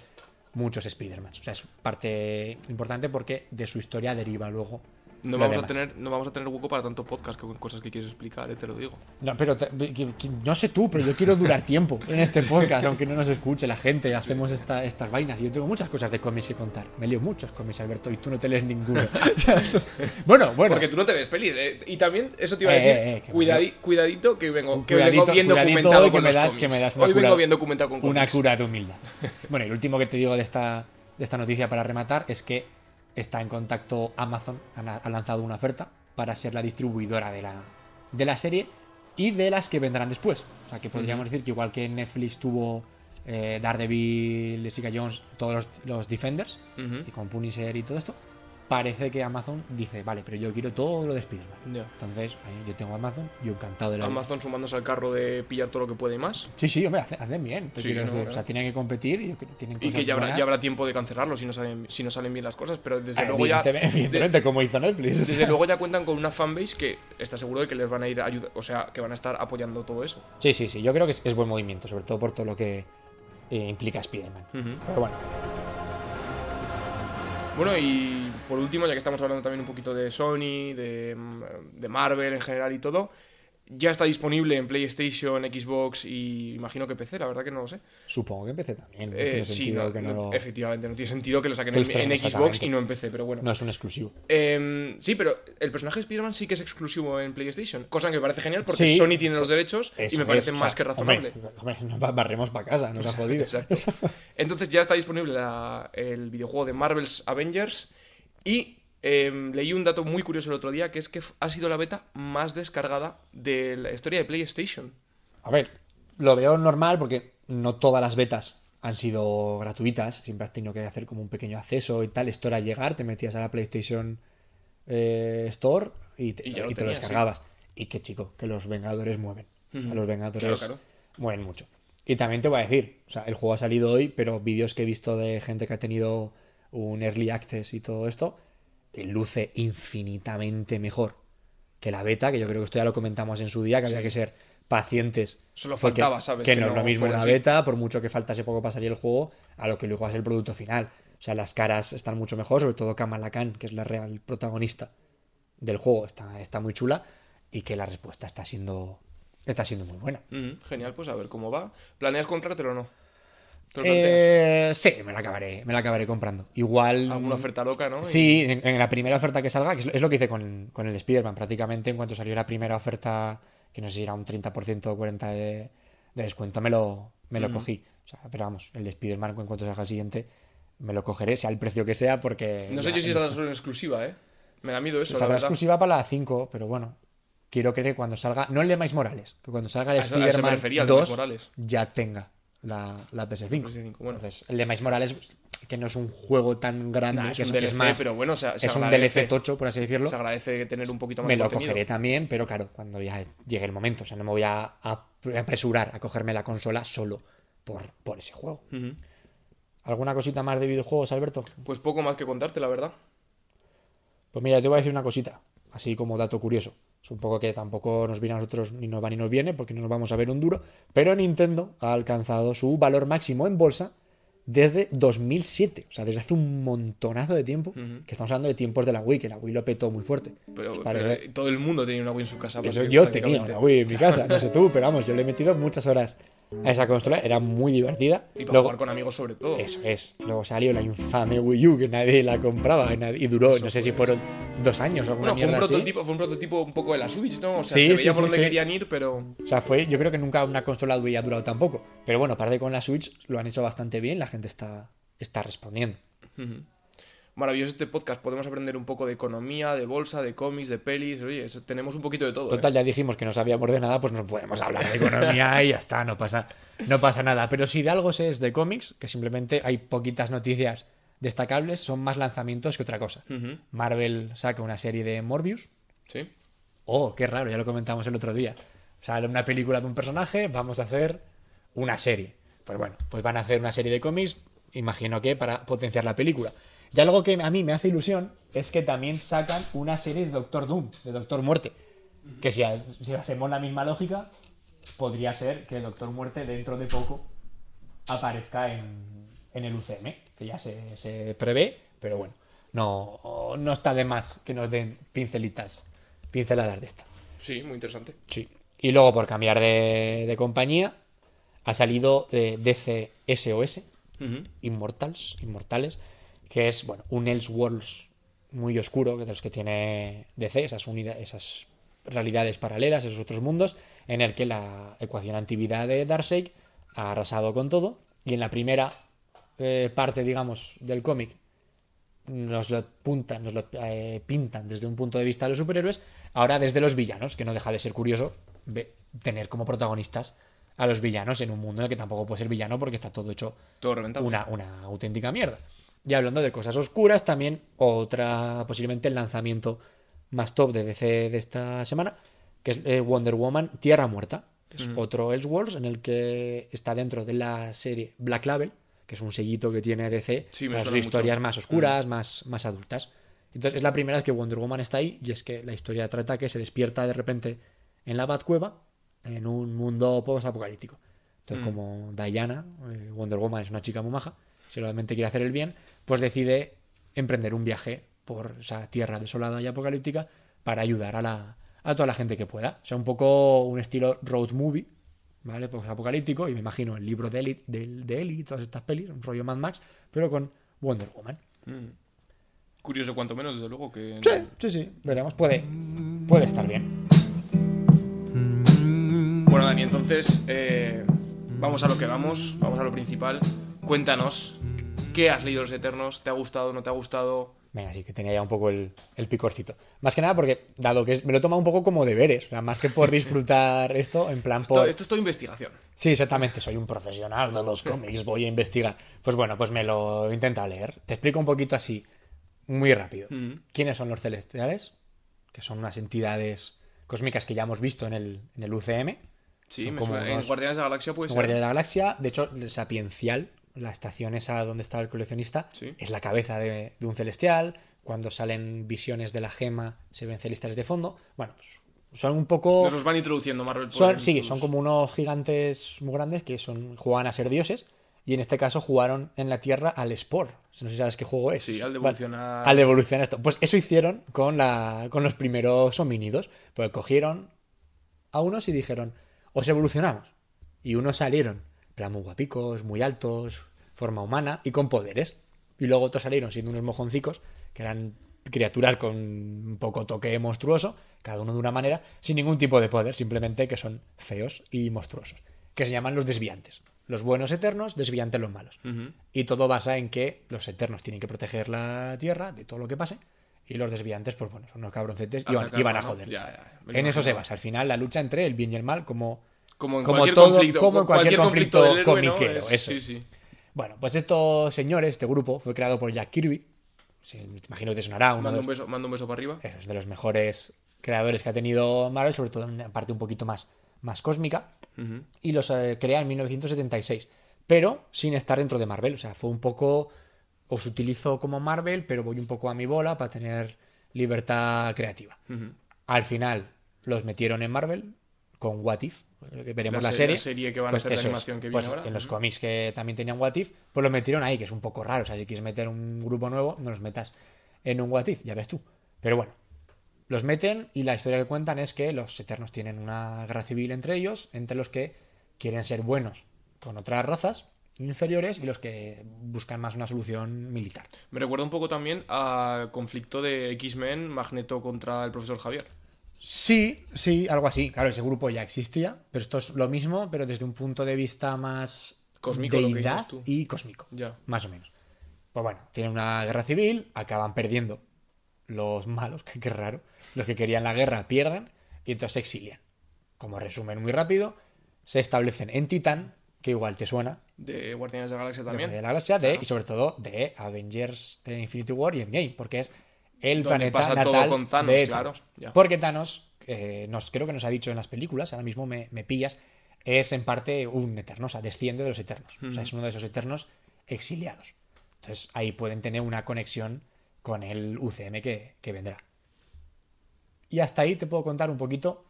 Speaker 1: muchos Spider-Man. O sea, es parte importante porque de su historia deriva luego.
Speaker 2: No vamos, a tener, no vamos a tener hueco para tanto podcast con cosas que quieres explicar, eh, te lo digo.
Speaker 1: No, pero te- que- que- no sé tú, pero yo quiero durar tiempo en este podcast, aunque no nos escuche la gente, hacemos esta- estas vainas. Y yo tengo muchas cosas de cómics que contar. Me lío muchos cómics, Alberto, y tú no te lees ninguno. Bueno, bueno.
Speaker 2: Porque tú no te ves pelis. eh, Y también, eso te iba a
Speaker 1: Eh,
Speaker 2: decir,
Speaker 1: eh, eh, que
Speaker 2: cuidadi-
Speaker 1: me-
Speaker 2: cuidadito que vengo, que vengo bien documentado con
Speaker 1: me
Speaker 2: los
Speaker 1: das-
Speaker 2: cómics.
Speaker 1: que me das una
Speaker 2: Hoy vengo
Speaker 1: cura-
Speaker 2: bien documentado con
Speaker 1: una
Speaker 2: cómics.
Speaker 1: cura de humildad. Bueno, y lo último que te digo de esta, de esta noticia para rematar es que está en contacto Amazon, ha lanzado una oferta para ser la distribuidora de la, de la serie y de las que vendrán después. O sea, que podríamos decir que igual que Netflix tuvo eh, Daredevil, Jessica Jones, todos los, los Defenders, y con Punisher y todo esto, parece que Amazon dice, vale, pero yo quiero todo lo de Spider-Man. Entonces, ahí yo tengo Amazon, yo encantado de la vida.
Speaker 2: Amazon sumándose al carro de pillar todo lo que puede y más.
Speaker 1: Sí, sí, hombre, hace- hacen bien.
Speaker 2: Sí, no.
Speaker 1: O sea, tienen que competir y tienen
Speaker 2: Y
Speaker 1: cosas
Speaker 2: que ya habrá,
Speaker 1: buenas.
Speaker 2: ya habrá tiempo de cancelarlo si no salen, si no salen bien las cosas, pero desde
Speaker 1: Ah,
Speaker 2: luego ya.
Speaker 1: evidentemente, como hizo Netflix. o
Speaker 2: Desde
Speaker 1: sea.
Speaker 2: luego ya cuentan con una fanbase que está seguro de que les van a ir a ayudar, o sea, que van a estar apoyando todo eso.
Speaker 1: Sí, sí, sí. Yo creo que es, es buen movimiento, sobre todo por todo lo que eh, implica Spider-Man. Pero bueno,
Speaker 2: Bueno, y por último, ya que estamos hablando también un poquito de Sony, de, Marvel en general y todo, ya está disponible en PlayStation, Xbox y imagino que PC, la verdad que no lo sé.
Speaker 1: supongo que empecé también. No
Speaker 2: Eh,
Speaker 1: tiene
Speaker 2: sí,
Speaker 1: sentido
Speaker 2: no,
Speaker 1: que no,
Speaker 2: no-
Speaker 1: lo-
Speaker 2: efectivamente, no tiene sentido que lo saquen
Speaker 1: Que
Speaker 2: en, en Xbox y no en PC, pero bueno.
Speaker 1: no es un exclusivo.
Speaker 2: Em, sí, pero el personaje de Spider-Man sí que es exclusivo en PlayStation, cosa que me parece genial porque
Speaker 1: Sí.
Speaker 2: Sony tiene los derechos y me parece
Speaker 1: es, o
Speaker 2: más
Speaker 1: sea,
Speaker 2: que razonable.
Speaker 1: Hombre, hombre, nos ba- barremos para casa, nos ha jodido.
Speaker 2: Exacto. Entonces ya está disponible la- el videojuego de Marvel's Avengers y em, leí un dato muy curioso el otro día que es que ha sido la beta más descargada de la historia de PlayStation.
Speaker 1: A ver, lo veo normal porque no todas las betas han sido gratuitas. Siempre has tenido que hacer como un pequeño acceso y tal. Esto era llegar, te metías a la PlayStation eh, Store y te,
Speaker 2: Y lo
Speaker 1: descargabas. Y qué chico, que los Vengadores mueven. Los Vengadores
Speaker 2: Claro, claro.
Speaker 1: mueven mucho. Y también te voy a decir, o sea, el juego ha salido hoy, pero vídeos que he visto de gente que ha tenido un early access y todo esto, luce infinitamente mejor que la beta, que yo creo que esto ya lo comentamos en su día, que había que ser pacientes.
Speaker 2: Solo faltaba, ¿sabes?
Speaker 1: Que,
Speaker 2: Que
Speaker 1: no es lo mismo
Speaker 2: así.
Speaker 1: beta, por mucho que faltase poco para salir el juego, a lo que luego es el producto final. O sea, las caras están mucho mejor, sobre todo Kamala Khan, que es la real protagonista del juego, está, está muy chula y que la respuesta está siendo, está siendo muy buena.
Speaker 2: Genial, pues a ver cómo va. ¿Planeas comprártelo o no? ¿Te lo planteas?
Speaker 1: Eh, sí, me la acabaré, me la acabaré comprando. Igual.
Speaker 2: ¿Alguna oferta loca, no?
Speaker 1: Sí, en, en la primera oferta que salga, que es, lo- es que hice con, con el Spider-Man, prácticamente en cuanto salió la primera oferta, que no sé si era un 30% o 40% de, de descuento, me lo, me lo cogí. O sea, pero vamos, el de Spider-Man, en cuanto salga el siguiente, me lo cogeré, sea el precio que sea, porque.
Speaker 2: No sé yo si saldrá solo en exclusiva, ¿eh? Me da miedo eso,
Speaker 1: Saldrá exclusiva para la 5, pero bueno. quiero creer que cuando salga, no el de Miles Morales, que cuando salga el Spider-Man
Speaker 2: refería, el de Miles
Speaker 1: 2
Speaker 2: Morales.
Speaker 1: ya tenga la, la PS5.
Speaker 2: PS5, bueno.
Speaker 1: Entonces, el de Miles Morales, que no es un juego tan grande,
Speaker 2: Nah, es
Speaker 1: que
Speaker 2: un
Speaker 1: que
Speaker 2: DLC,
Speaker 1: más,
Speaker 2: pero bueno, se
Speaker 1: es un DLC tocho, por así decirlo.
Speaker 2: Se agradece tener un poquito más
Speaker 1: Me
Speaker 2: de
Speaker 1: lo
Speaker 2: contenido.
Speaker 1: cogeré también, pero claro, cuando ya llegue el momento. O sea, no me voy a, apresurar a cogerme la consola solo por, por ese juego. ¿Alguna cosita más de videojuegos, Alberto?
Speaker 2: Pues poco más que contarte, la verdad.
Speaker 1: Pues mira, te voy a decir una cosita, así como dato curioso. Es un poco que tampoco nos viene a nosotros ni nos va ni nos viene, porque no nos vamos a ver un duro. Pero Nintendo ha alcanzado su valor máximo en bolsa desde 2007. O sea, desde hace un montonazo de tiempo. Que estamos hablando de tiempos de la Wii, que la Wii lo petó muy fuerte.
Speaker 2: Pero,
Speaker 1: parece-
Speaker 2: eh, todo el mundo tenía una Wii en su casa.
Speaker 1: Eso yo tenía una Wii en mi casa, no sé tú, pero vamos, yo le he metido muchas horas a esa consola, era muy divertida.
Speaker 2: Y para
Speaker 1: Luego,
Speaker 2: jugar con amigos sobre todo.
Speaker 1: eso es, luego salió la infame Wii U que nadie la compraba y, duró,
Speaker 2: Eso
Speaker 1: no sé si
Speaker 2: fue.
Speaker 1: fueron dos años o alguna
Speaker 2: Bueno, fue un,
Speaker 1: mierda así.
Speaker 2: prototipo, fue un prototipo un poco de la Switch, ¿no? O sea,
Speaker 1: Sí,
Speaker 2: se veía
Speaker 1: sí,
Speaker 2: por dónde querían ir, pero...
Speaker 1: O sea, fue, yo creo que nunca una consola Wii ha durado tan poco. Pero bueno, que con la Switch lo han hecho bastante bien, la gente está, está respondiendo.
Speaker 2: Maravilloso este podcast. Podemos aprender un poco de economía, de bolsa, de cómics, de pelis. Oye, eso- tenemos un poquito de todo.
Speaker 1: Total,
Speaker 2: ¿eh?
Speaker 1: ya dijimos que no sabíamos de nada, pues no podemos hablar de economía y ya está, no pasa, no pasa nada. Pero si de algo sé es de cómics, que simplemente hay poquitas noticias destacables, son más lanzamientos que otra cosa. Marvel saca una serie de Morbius.
Speaker 2: Sí.
Speaker 1: Oh, qué raro, ya lo comentamos el otro día. Sale una película de un personaje, vamos a hacer una serie. Pues bueno, pues van a hacer una serie de cómics, imagino que para potenciar la película. Y algo que a mí me hace ilusión es que también sacan una serie de Doctor Doom, de Doctor Muerte. Que si, ha- si hacemos la misma lógica, podría ser que Doctor Muerte dentro de poco aparezca en, en el UCM, que ya se, se prevé, pero bueno, no, no está de más que nos den pincelitas, pinceladas de esta.
Speaker 2: Sí, muy interesante.
Speaker 1: Sí. Y luego, por cambiar de, de compañía, ha salido de DC SOS,
Speaker 2: Ujú.
Speaker 1: Immortals, Inmortales, que es, bueno, un Elseworlds muy oscuro, de los que tiene DC, esas, realidades paralelas, esos otros mundos, en el que la ecuación antivida de Darkseid ha arrasado con todo, y en la primera eh, parte, digamos, del cómic, nos lo, puntan, nos lo eh, pintan desde un punto de vista de los superhéroes, ahora desde los villanos, que no deja de ser curioso tener como protagonistas a los villanos en un mundo en el que tampoco puede ser villano porque está todo hecho
Speaker 2: Todo reventado.
Speaker 1: una, una auténtica mierda. Y hablando de cosas oscuras, también otra, posiblemente el lanzamiento más top de DC de esta semana, que es eh, Wonder Woman Tierra Muerta, que es otro Elseworlds en el que está dentro de la serie Black Label, que es un sellito que tiene DC
Speaker 2: Sí,
Speaker 1: para sus
Speaker 2: mucho.
Speaker 1: historias más oscuras, más, más adultas. Entonces es la primera vez que Wonder Woman está ahí y es que la historia trata que se despierta de repente en la Batcueva en un mundo post-apocalíptico. Entonces,
Speaker 2: Mm.
Speaker 1: como Diana, eh, Wonder Woman es una chica muy maja, solamente quiere hacer el bien, pues decide emprender un viaje por esa tierra desolada y apocalíptica para ayudar a, la, a toda la gente que pueda. O sea, un poco un estilo road movie, ¿vale? Pues apocalíptico, y me imagino el libro de Eli, de, de Eli y todas estas pelis, un rollo Mad Max, pero con Wonder Woman.
Speaker 2: Mm. Curioso, cuanto menos, desde luego, que...
Speaker 1: Sí, sí, sí, veremos, puede, puede estar bien.
Speaker 2: Bueno, Dani, entonces eh, vamos a lo que vamos, vamos a lo principal. Cuéntanos, ¿qué has leído los Eternos? ¿Te ha gustado, no te ha gustado?
Speaker 1: Venga, sí, que tenía ya un poco el, el picorcito. Más que nada porque, dado que es- me lo he tomado un poco como deberes, o sea, más que por disfrutar esto, en plan
Speaker 2: Esto,
Speaker 1: por...
Speaker 2: esto es todo investigación.
Speaker 1: Sí, exactamente, soy un profesional de los cómics, voy a investigar. Pues bueno, pues me lo intento leer. Te explico un poquito así, muy rápido.
Speaker 2: Ujú.
Speaker 1: ¿Quiénes son los celestiales? Que son unas entidades cósmicas que ya hemos visto en el, en el UCM.
Speaker 2: Sí, me
Speaker 1: como
Speaker 2: suena. En Guardianes de la Galaxia puede ser.
Speaker 1: Guardia de la Galaxia, de hecho, el Sapiencial, la estación esa donde está el coleccionista,
Speaker 2: Sí.
Speaker 1: es la cabeza de, de un celestial. Cuando salen visiones de la gema, se ven celestiales de fondo. Bueno, pues son un poco.
Speaker 2: Nos los van introduciendo Marvel. por
Speaker 1: Son, sí,
Speaker 2: sus-
Speaker 1: son como unos gigantes muy grandes que son juegan a ser dioses. Y en este caso jugaron en la Tierra al Spore. No sé si sabes qué juego es.
Speaker 2: Sí, al
Speaker 1: Vale,
Speaker 2: evolucionar.
Speaker 1: Al evolucionar esto. Pues eso hicieron con, la, con los primeros homínidos. Pues cogieron a unos y dijeron, os evolucionamos. Y unos salieron, plan muy guapicos, muy altos, forma humana y con poderes. Y luego otros salieron siendo unos mojoncicos, que eran criaturas con un poco toque monstruoso, cada uno de una manera, sin ningún tipo de poder, simplemente que son feos y monstruosos. Que se llaman los desviantes. Los buenos eternos, desviantes los malos. Y todo basa en que los eternos tienen que proteger la Tierra de todo lo que pase. Y los desviantes, pues bueno, son unos cabroncetes y iban a joder.
Speaker 2: Ya,
Speaker 1: en eso se basa. Al final, la lucha entre el bien y el mal, como,
Speaker 2: Como en
Speaker 1: como
Speaker 2: cualquier
Speaker 1: todo-
Speaker 2: conflicto.
Speaker 1: como en cualquier conflicto
Speaker 2: del héroe, ¿no?
Speaker 1: comiquero,
Speaker 2: Es-
Speaker 1: eso
Speaker 2: Sí.
Speaker 1: Bueno, pues estos señores, este grupo, fue creado por Jack Kirby. Sí, imagino que te sonará. Uno
Speaker 2: Mando
Speaker 1: de
Speaker 2: un, beso, mando un beso para arriba.
Speaker 1: eso, es de los mejores creadores que ha tenido Marvel, sobre todo en una parte un poquito más, más cósmica. Y los eh, crea en 1976. Pero sin estar dentro de Marvel. O sea, fue un poco. Os utilizo como Marvel, pero voy un poco a mi bola para tener libertad creativa. Al final los metieron en Marvel con What If. Veremos
Speaker 2: La
Speaker 1: la,
Speaker 2: se-
Speaker 1: serie.
Speaker 2: la serie que van a
Speaker 1: Pues
Speaker 2: hacer
Speaker 1: es.
Speaker 2: animación que
Speaker 1: Pues
Speaker 2: viene ahora.
Speaker 1: En los cómics que también tenían What If, pues lo metieron ahí, que es un poco raro. O sea, si quieres meter un grupo nuevo, no los metas en un What If, ya ves tú. Pero bueno, los meten y la historia que cuentan es que los Eternos tienen una guerra civil entre ellos, entre los que quieren ser buenos con otras razas inferiores y los que buscan más una solución militar.
Speaker 2: Me recuerda un poco también a conflicto de X-Men Magneto contra el profesor Javier.
Speaker 1: Sí, sí, algo así. Claro, ese grupo ya existía, pero esto es lo mismo, pero desde un punto de vista más
Speaker 2: Cósmico, lo que
Speaker 1: deidad y cósmico,
Speaker 2: Ya.
Speaker 1: más o menos. Pues bueno, tienen una guerra civil, acaban perdiendo los malos, que qué raro, los que querían la guerra pierden y entonces se exilian. Como resumen muy rápido, se establecen en Titán, que igual te suena,
Speaker 2: De Guardianes de la Galaxia
Speaker 1: de
Speaker 2: también.
Speaker 1: de la galaxia, de,
Speaker 2: Claro.
Speaker 1: y sobre todo de Avengers eh, Infinity War y Endgame, porque es el
Speaker 2: Donde
Speaker 1: planeta
Speaker 2: pasa todo
Speaker 1: natal
Speaker 2: con Thanos,
Speaker 1: de
Speaker 2: claro, ya.
Speaker 1: Porque Thanos, eh, nos, creo que nos ha dicho en las películas, ahora mismo me, me pillas, es en parte un eterno, o sea, desciende de los eternos. O sea, es uno de esos eternos exiliados. Entonces ahí pueden tener una conexión con el UCM que, que vendrá. Y hasta ahí te puedo contar un poquito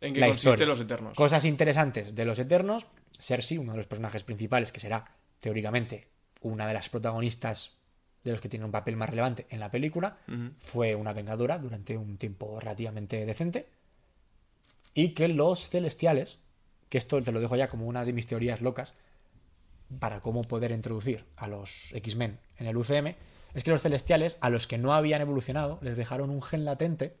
Speaker 2: ¿En qué
Speaker 1: la
Speaker 2: consiste
Speaker 1: historia.
Speaker 2: los Eternos?
Speaker 1: Cosas interesantes de los Eternos. Cersei, uno de los personajes principales, que será teóricamente una de las protagonistas de los que tiene un papel más relevante en la película, fue una vengadora durante un tiempo relativamente decente. Y que los celestiales, que esto te lo dejo ya como una de mis teorías locas, para cómo poder introducir a los X-Men en el UCM, es que los celestiales, a los que no habían evolucionado, les dejaron un gen latente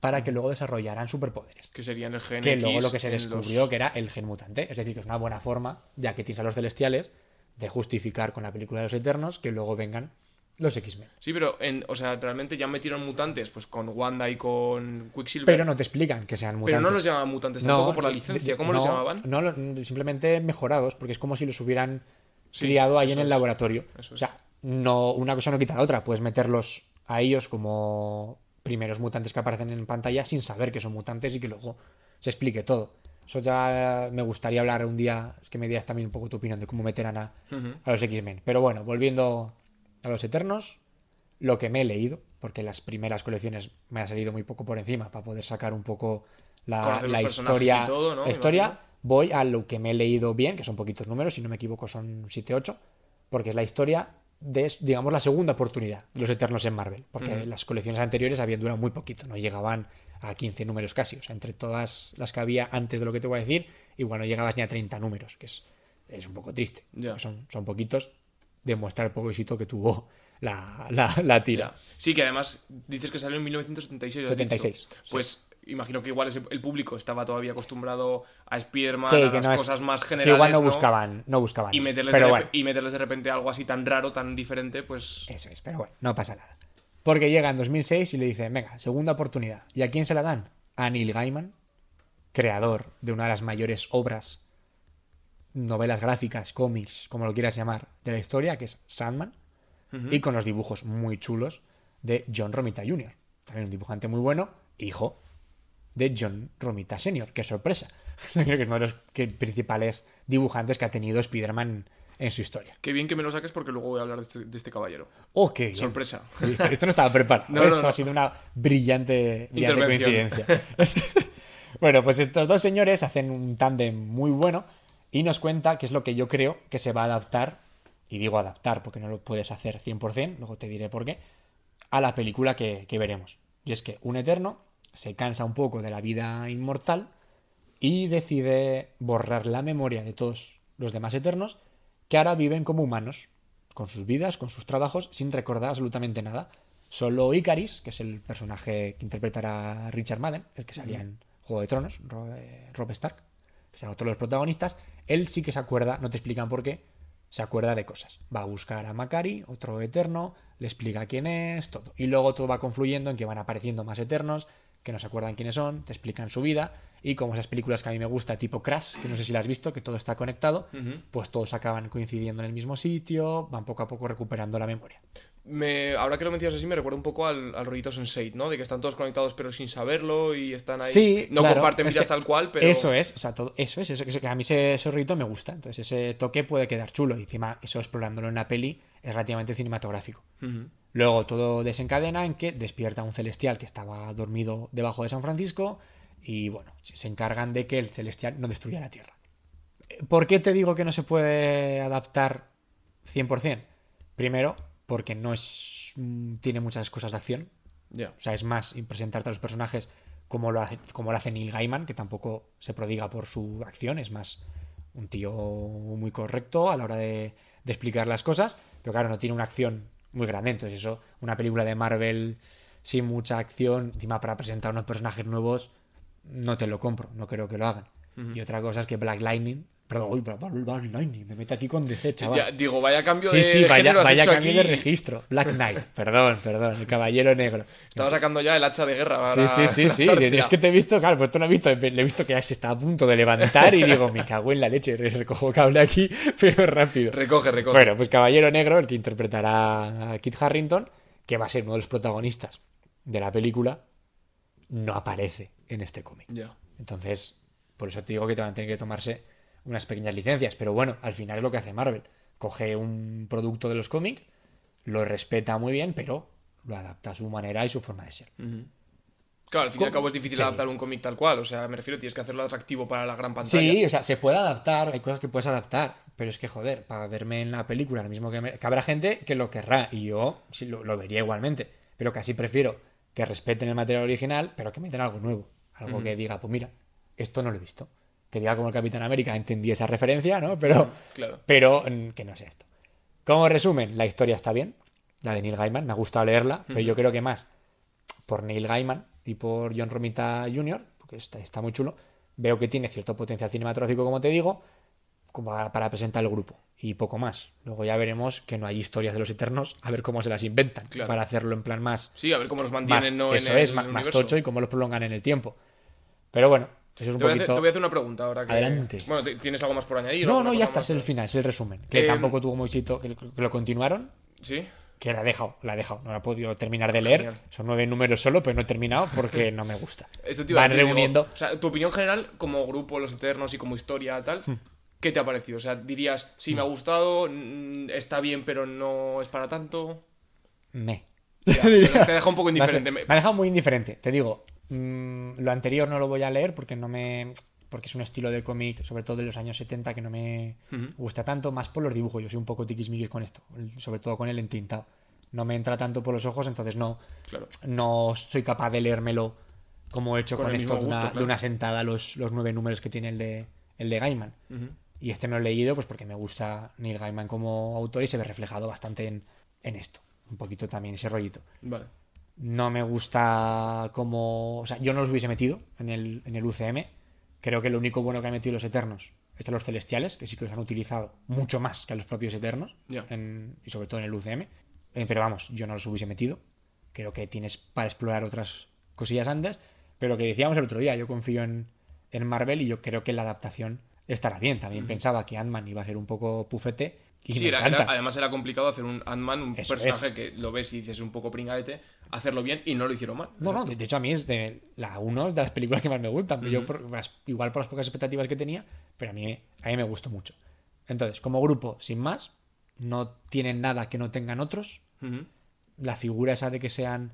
Speaker 1: para que luego desarrollaran superpoderes
Speaker 2: Que serían el gen
Speaker 1: que
Speaker 2: X
Speaker 1: luego lo que se
Speaker 2: los-
Speaker 1: descubrió que era el gen mutante. Es decir, que es una buena forma, ya que tienes a los celestiales, de justificar con la película de los Eternos que luego vengan los X-Men.
Speaker 2: Sí, pero, en, o sea, realmente ya metieron mutantes pues con Wanda y con Quicksilver.
Speaker 1: Pero no te explican que sean mutantes.
Speaker 2: Pero no los llamaban mutantes
Speaker 1: No,
Speaker 2: tampoco por la licencia. ¿Cómo los
Speaker 1: no,
Speaker 2: llamaban?
Speaker 1: No, simplemente mejorados, porque es como si los hubieran
Speaker 2: Sí,
Speaker 1: criado ahí en el
Speaker 2: es.
Speaker 1: laboratorio.
Speaker 2: Eso
Speaker 1: O sea, no, una cosa no quita la otra. Puedes meterlos a ellos como primeros mutantes que aparecen en pantalla sin saber que son mutantes y que luego se explique todo. Eso ya me gustaría hablar un día, es que me digas también un poco tu opinión de cómo meterán a, a los X-Men. Pero bueno, volviendo a los Eternos, lo que me he leído, porque las primeras colecciones me ha salido muy poco por encima para poder sacar un poco la, historia.
Speaker 2: y todo, ¿no?
Speaker 1: la
Speaker 2: Me
Speaker 1: historia, voy a lo que me he leído bien, que son poquitos números, si no me equivoco son 7-8, porque es la historia de, digamos, la segunda oportunidad de los Eternos en Marvel, porque las colecciones anteriores habían durado muy poquito, no llegaban a 15 números casi, o sea, entre todas las que había antes de lo que te voy a decir, igual no llegabas ni a 30 números, que es, es un poco triste, son, son poquitos, demuestra el poco éxito que tuvo la, la, la tira.
Speaker 2: Sí, que además dices que salió en 1976. has
Speaker 1: 76,
Speaker 2: dicho. Pues imagino que igual ese- el público estaba todavía acostumbrado a Spider-Man,
Speaker 1: Sí,
Speaker 2: a
Speaker 1: que
Speaker 2: las
Speaker 1: no es-
Speaker 2: cosas más
Speaker 1: que
Speaker 2: generales.
Speaker 1: igual no
Speaker 2: ¿no?
Speaker 1: buscaban, no buscaban
Speaker 2: Y meterles,
Speaker 1: pero
Speaker 2: de
Speaker 1: bueno,
Speaker 2: repe- y meterles de repente algo así tan raro, tan diferente, pues.
Speaker 1: eso es, pero bueno, no pasa nada. Porque llega en 2006 y le dicen, venga, segunda oportunidad. ¿Y a quién se la dan? A Neil Gaiman, creador de una de las mayores obras, novelas gráficas, cómics, como lo quieras llamar, de la historia, que es Sandman, y con los dibujos muy chulos de John Romita Jr., también un dibujante muy bueno, hijo de John Romita Sr., qué sorpresa. Creo que es uno de los principales dibujantes que ha tenido Spider-Man en su historia.
Speaker 2: Qué bien que me lo saques porque luego voy a hablar de este, de este caballero.
Speaker 1: ¡Oh, qué bien!
Speaker 2: Sorpresa.
Speaker 1: Esto, esto no estaba preparado.
Speaker 2: No,
Speaker 1: esto
Speaker 2: no, no.
Speaker 1: ha sido una brillante, brillante coincidencia. bueno, pues estos dos señores hacen un tándem muy bueno y nos cuenta qué es lo que yo creo que se va a adaptar, y digo adaptar porque no lo puedes hacer 100%, luego te diré por qué, a la película que, que veremos. Y es que un eterno se cansa un poco de la vida inmortal y decide borrar la memoria de todos los demás eternos que ahora viven como humanos, con sus vidas, con sus trabajos, sin recordar absolutamente nada. Solo Icaris, que es el personaje que interpretará Richard Madden, el que salía en Juego de Tronos, Ro- eh, Rob Stark, que serán todos los protagonistas, él sí que se acuerda, no te explican por qué, se acuerda de cosas. Va a buscar a Macari, otro eterno, le explica quién es, todo. Y luego todo va confluyendo en que van apareciendo más eternos, que no se acuerdan quiénes son, te explican su vida. Y como esas películas que a mí me gusta, tipo Crash, que no sé si la has visto, que todo está conectado,
Speaker 2: Ujú.
Speaker 1: pues todos acaban coincidiendo en el mismo sitio, van poco a poco recuperando la memoria.
Speaker 2: Me, ahora que lo mencionas así, me recuerda un poco al, al rollito Sense8, ¿no? De que están todos conectados pero sin saberlo y están ahí.
Speaker 1: Sí,
Speaker 2: no
Speaker 1: claro,
Speaker 2: comparten vidas tal cual, pero.
Speaker 1: Eso es, o sea, todo, eso es, eso, eso que a mí ese, ese rollito me gusta. Entonces ese toque puede quedar chulo. Y encima, eso explorándolo en una peli es relativamente cinematográfico.
Speaker 2: Ujú.
Speaker 1: Luego todo desencadena en que despierta un celestial que estaba dormido debajo de San Francisco y bueno, se encargan de que el celestial no destruya la Tierra. ¿Por qué te digo que no se puede adaptar 100%? Primero, porque no es mm, tiene muchas cosas de acción. O sea, es más presentarte a los personajes como lo hace, como lo hace Neil Gaiman, que tampoco se prodiga por su acción, es más un tío muy correcto a la hora de, de explicar las cosas, pero claro, no tiene una acción muy grande. Entonces, eso, una película de Marvel sin mucha acción, encima para presentar unos personajes nuevos, no te lo compro, no creo que lo hagan. Y otra cosa es que Black Lightning, perdón, uy, Black Black Lightning, me meto aquí con DC, chaval.
Speaker 2: Ya, digo, vaya cambio
Speaker 1: Sí,
Speaker 2: de.
Speaker 1: sí, vaya, vaya cambio
Speaker 2: aquí.
Speaker 1: de registro. Black Knight, perdón, perdón, el caballero negro.
Speaker 2: Estaba sacando ya el hacha de guerra.
Speaker 1: Sí,
Speaker 2: para-
Speaker 1: sí, sí, sí. Es que te he visto, claro, pues tú no has visto, le he visto que ya se está a punto de levantar y digo, me cago en la leche, recojo cable aquí, pero rápido.
Speaker 2: Recoge, recoge.
Speaker 1: Bueno, pues Caballero Negro, el que interpretará a Kit Harrington, que va a ser uno de los protagonistas de la película, no aparece en este cómic.
Speaker 2: Ya.
Speaker 1: Entonces, por eso te digo que te van a tener que tomarse unas pequeñas licencias. Pero bueno, al final es lo que hace Marvel. Coge un producto de los cómics, lo respeta muy bien, pero lo adapta a su manera y su forma de ser.
Speaker 2: Claro, al fin y al cabo es difícil
Speaker 1: Sí.
Speaker 2: adaptar un cómic tal cual. O sea, me refiero, tienes que hacerlo atractivo para la gran pantalla.
Speaker 1: Sí, o sea, se puede adaptar, hay cosas que puedes adaptar, pero es que, joder, para verme en la película, lo mismo que, me- que habrá gente que lo querrá, y yo sí lo, lo vería igualmente, pero casi prefiero que respeten el material original, pero que metan algo nuevo, algo que diga, pues mira, esto no lo he visto. Que diga como el Capitán América, entendí esa referencia, ¿no? Pero,
Speaker 2: Claro.
Speaker 1: pero mm, que no sea esto. Como resumen, la historia está bien, la de Neil Gaiman, me ha gustado leerla, pero yo creo que más por Neil Gaiman y por John Romita Jr., porque está, está muy chulo, veo que tiene cierto potencial cinematográfico, como te digo, como para, para presentar el grupo y poco más. Luego ya veremos que no hay historias de los Eternos, a ver cómo se las inventan
Speaker 2: Claro.
Speaker 1: para hacerlo en plan más,
Speaker 2: Sí, a ver cómo los
Speaker 1: más
Speaker 2: mantienen, ¿no?
Speaker 1: eso
Speaker 2: en
Speaker 1: es, más, más
Speaker 2: universo.
Speaker 1: tocho y cómo los prolongan en el tiempo. Pero bueno, eso es un
Speaker 2: Te voy, a hacer,
Speaker 1: poquito...
Speaker 2: te voy a hacer una pregunta ahora. Que...
Speaker 1: Adelante.
Speaker 2: Bueno, ¿te- ¿tienes algo más por añadir?
Speaker 1: No,
Speaker 2: ¿Alguna
Speaker 1: no, ya está, es el final, es el resumen. Que
Speaker 2: Eh,
Speaker 1: tampoco tuvo muy éxito, que, lo continuaron,
Speaker 2: Sí.
Speaker 1: que la he dejado, la he dejado, no la he podido terminar de leer.
Speaker 2: Genial.
Speaker 1: Son nueve números solo, pero no he terminado porque no me gusta.
Speaker 2: Esto te iba a
Speaker 1: Van
Speaker 2: digo,
Speaker 1: reuniendo.
Speaker 2: o sea, tu opinión general, como grupo, Los Eternos y como historia, tal,
Speaker 1: Hmm.
Speaker 2: ¿qué te ha parecido? O sea, dirías, sí, me ha gustado, mm, está bien, pero no es para tanto.
Speaker 1: Me.
Speaker 2: Ya, te deja un poco indiferente.
Speaker 1: Me ha dejado muy indiferente, te digo. Mm, lo anterior no lo voy a leer porque no me. Porque es un estilo de cómic, sobre todo de los años 70, que no me gusta tanto, más por los dibujos. Yo soy un poco tiquismiquis con esto, sobre todo con el entintado. No me entra tanto por los ojos, entonces no,
Speaker 2: Claro.
Speaker 1: no soy capaz de leérmelo como he hecho
Speaker 2: Con
Speaker 1: esto de, una, de una sentada, los, los nueve números que tiene el de, el de Gaiman. Y este me lo he leído pues porque me gusta Neil Gaiman como autor y se ve reflejado bastante en, en esto. Un poquito también ese rollito.
Speaker 2: Vale.
Speaker 1: No me gusta como... O sea, yo no los hubiese metido en el, en el UCM. Creo que lo único bueno que han metido los Eternos es de los Celestiales, que sí que los han utilizado mucho más que a los propios Eternos. En- y sobre todo en el UCM. Eh, pero vamos, yo no los hubiese metido. Creo que tienes para explorar otras cosillas antes. Pero que decíamos el otro día, yo confío en, en Marvel y yo creo que la adaptación estará bien. También pensaba que Ant-Man iba a ser un poco pufete. Y
Speaker 2: Sí, era- era- además era complicado hacer un Ant-Man, un
Speaker 1: Eso
Speaker 2: personaje que lo ves y dices un poco pringaete, hacerlo bien y no lo hicieron mal.
Speaker 1: No, no, de hecho a mí es de la uno de las películas que más me gustan. Yo por las- igual por las pocas expectativas que tenía, pero a mí, a mí me gustó mucho. Entonces, como grupo, sin más, no tienen nada que no tengan otros. La figura esa de que sean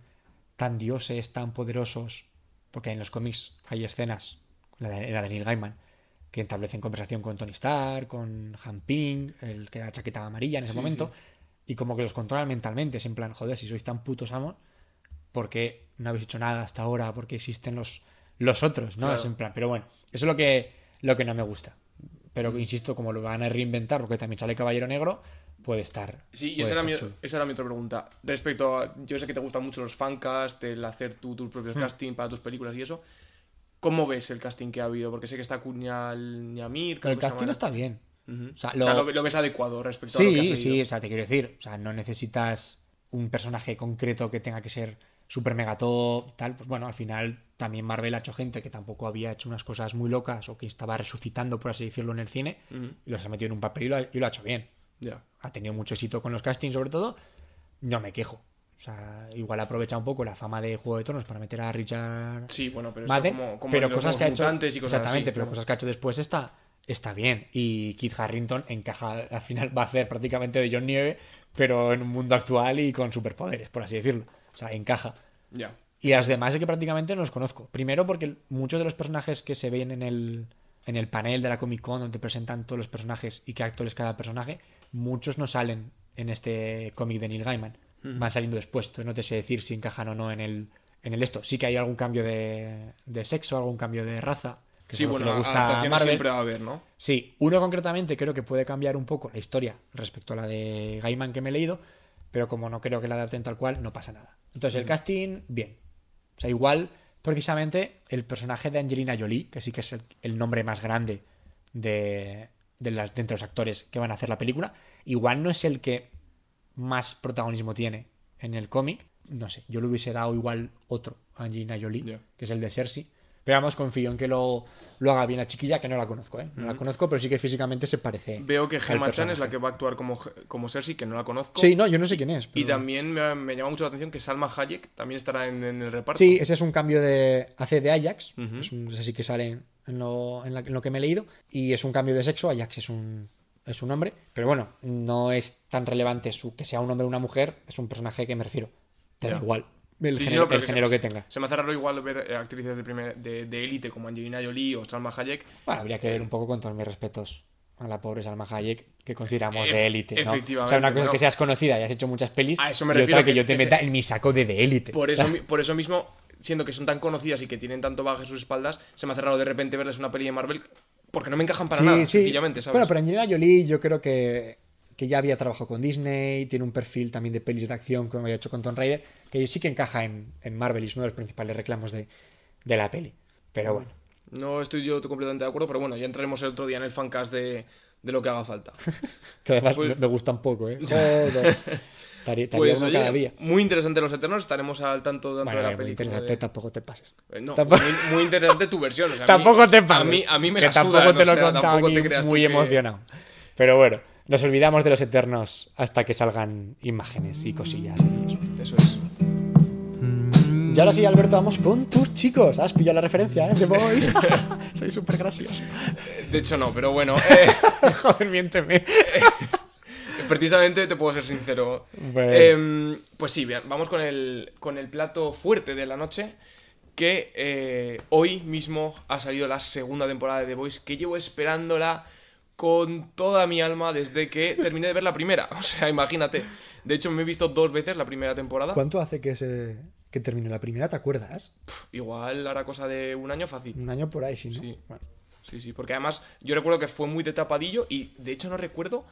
Speaker 1: tan dioses, tan poderosos, porque en los cómics hay escenas, la de, la de Neil Gaiman, que establecen conversación con Tony Stark, con Han Ping, el que era chaqueta amarilla en ese
Speaker 2: Sí,
Speaker 1: momento, y como que los controlan mentalmente, es en plan, joder, si sois tan putos amos, ¿por qué no habéis hecho nada hasta ahora? ¿Por qué existen los, los otros? ¿no?
Speaker 2: Claro.
Speaker 1: Es en plan, pero bueno, eso es lo que, lo que no me gusta. Pero
Speaker 2: Mm.
Speaker 1: insisto, como lo van a reinventar, porque también sale Caballero Negro, puede estar.
Speaker 2: Sí, y esa era, mi,
Speaker 1: chulo.
Speaker 2: esa era mi otra pregunta. Respecto a. Yo sé que te gustan mucho los fancast, el hacer tú tus propios casting para tus películas y eso. ¿Cómo ves el casting que ha habido? Porque sé que está Cuñal Ñamir. creo
Speaker 1: El casting está bien. O sea,
Speaker 2: O sea,
Speaker 1: lo-
Speaker 2: lo, lo ves adecuado respecto a lo que has
Speaker 1: Sí, sí, o sea, te quiero decir, o sea, no necesitas un personaje concreto que tenga que ser super mega top, tal, pues bueno, al final también Marvel ha hecho gente que tampoco había hecho unas cosas muy locas o que estaba resucitando, por así decirlo, en el cine, y los ha metido en un papel y lo ha, y lo ha hecho bien.
Speaker 2: Ya.
Speaker 1: Ha tenido mucho éxito con los castings, sobre todo, no me quejo. O sea, igual aprovecha un poco la fama de Juego de Tronos para meter a Richard
Speaker 2: Sí, bueno, pero
Speaker 1: Madden,
Speaker 2: como, como
Speaker 1: pero cosas que ha hecho
Speaker 2: y cosas
Speaker 1: exactamente,
Speaker 2: así,
Speaker 1: pero
Speaker 2: claro.
Speaker 1: cosas que ha hecho después está está bien y Kit Harrington encaja al final va a hacer prácticamente de John Nieve, pero en un mundo actual y con superpoderes, por así decirlo. O sea, encaja.
Speaker 2: Ya.
Speaker 1: Y las demás es que prácticamente no los conozco. Primero porque muchos de los personajes que se ven en el en el panel de la Comic Con donde presentan todos los personajes y qué actores cada personaje, muchos no salen en este cómic de Neil Gaiman. Van saliendo después. Entonces no te sé decir si encajan o no en el, en el esto. Sí que hay algún cambio de, de sexo, algún cambio de raza. Que
Speaker 2: Sí,
Speaker 1: que
Speaker 2: bueno,
Speaker 1: le gusta a
Speaker 2: adaptaciones
Speaker 1: Marvel.
Speaker 2: siempre va a haber, ¿no?
Speaker 1: Sí, uno concretamente creo que puede cambiar un poco la historia respecto a la de Gaiman que me he leído, pero como no creo que la adapten tal cual, no pasa nada. Entonces, el casting, bien. O sea, igual, precisamente, el personaje de Angelina Jolie, que sí que es el, el nombre más grande de, de, las, de entre los actores que van a hacer la película, igual no es el que más protagonismo tiene en el cómic. No sé, yo le hubiese dado igual otro a Angelina Jolie, que es el de Cersei. Pero vamos, confío en que lo, lo haga bien la chiquilla, que no la conozco, ¿eh? No la conozco, pero sí que físicamente se parece.
Speaker 2: Veo que Gemma Chan es la que va a actuar como, como Cersei, que no la conozco.
Speaker 1: Sí, no, yo no sé quién es.
Speaker 2: Y también me, me llama mucho la atención que Salma Hayek también estará en, en el reparto.
Speaker 1: Sí, ese es un cambio de. Hace de Ajax.
Speaker 2: Ujú.
Speaker 1: es un, ese sí que sale en lo, en, la- en lo que me he leído. Y es un cambio de sexo. Ajax es un, es un hombre. Pero bueno, no es tan relevante su, que sea un hombre o una mujer. Es un personaje que me refiero. Te da igual. El
Speaker 2: Sí, sí,
Speaker 1: género,
Speaker 2: no, pero
Speaker 1: el
Speaker 2: que
Speaker 1: género
Speaker 2: se,
Speaker 1: que tenga.
Speaker 2: Se me hace raro igual ver eh, actrices de primer- de de élite como Angelina Jolie o Salma Hayek.
Speaker 1: Bueno, habría que ver un poco con todos mis respetos a la pobre Salma Hayek, que consideramos de élite, ¿no? O sea,
Speaker 2: efectivamente,
Speaker 1: una cosa es que seas conocida y has hecho muchas pelis.
Speaker 2: A eso me
Speaker 1: y otra
Speaker 2: refiero,
Speaker 1: que,
Speaker 2: que-
Speaker 1: yo te meta en mi saco de de élite.
Speaker 2: Por eso, por eso mismo, siendo que son tan conocidas y que tienen tanto baje en sus espaldas, se me hace raro de repente verles una peli de Marvel porque no me encajan para
Speaker 1: Sí,
Speaker 2: nada,
Speaker 1: sí.
Speaker 2: sencillamente, ¿sabes?
Speaker 1: Bueno, pero Angelina Jolie yo creo que, que ya había trabajado con Disney, tiene un perfil también de pelis de acción como había hecho con Tomb Raider, que sí que encaja en, en Marvel y es uno de los principales reclamos de, de la peli. Pero bueno,
Speaker 2: No estoy yo completamente de acuerdo, pero bueno, ya entraremos el otro día en el fancast de, de lo que haga falta.
Speaker 1: que además
Speaker 2: Pues-
Speaker 1: me, me gusta un poco, ¿eh? Joder. Estaría, estaría
Speaker 2: Pues
Speaker 1: uno
Speaker 2: oye,
Speaker 1: cada día.
Speaker 2: muy interesante Los Eternos, estaremos al tanto tanto
Speaker 1: Bueno,
Speaker 2: de la
Speaker 1: muy
Speaker 2: película.
Speaker 1: interesante,
Speaker 2: de-
Speaker 1: tampoco te pases.
Speaker 2: Eh, No,
Speaker 1: Tampoco-
Speaker 2: muy, muy interesante tu versión. o sea, a mí-
Speaker 1: Tampoco te pases.
Speaker 2: A mí, a mí me
Speaker 1: que
Speaker 2: la
Speaker 1: tampoco
Speaker 2: suda,
Speaker 1: te lo he contado
Speaker 2: tampoco
Speaker 1: aquí muy
Speaker 2: que-
Speaker 1: emocionado. Pero bueno, nos olvidamos de los Eternos hasta que salgan imágenes y cosillas. de ellos.
Speaker 2: Eso es.
Speaker 1: Y ahora sí, Alberto, vamos con tus chicos. ¿Has pillado la referencia, eh? The Boys. Soy súper gracioso.
Speaker 2: De hecho, no, pero bueno. eh,
Speaker 1: Joder, miénteme.
Speaker 2: precisamente te puedo ser sincero.
Speaker 1: Bueno.
Speaker 2: Em, pues sí, bien, vamos con el, con el plato fuerte de la noche. Que eh, hoy mismo ha salido la segunda temporada de The Voice. Que llevo esperándola con toda mi alma desde que terminé de ver la primera. O sea, imagínate. De hecho, me he visto dos veces la primera temporada.
Speaker 1: ¿Cuánto hace que, se... que terminó la primera? ¿Te acuerdas?
Speaker 2: Igual hará cosa de un año fácil.
Speaker 1: Un año por ahí, sí, ¿no?
Speaker 2: Sí.
Speaker 1: Bueno.
Speaker 2: Sí, sí, porque además yo recuerdo que fue muy de tapadillo y de hecho no recuerdo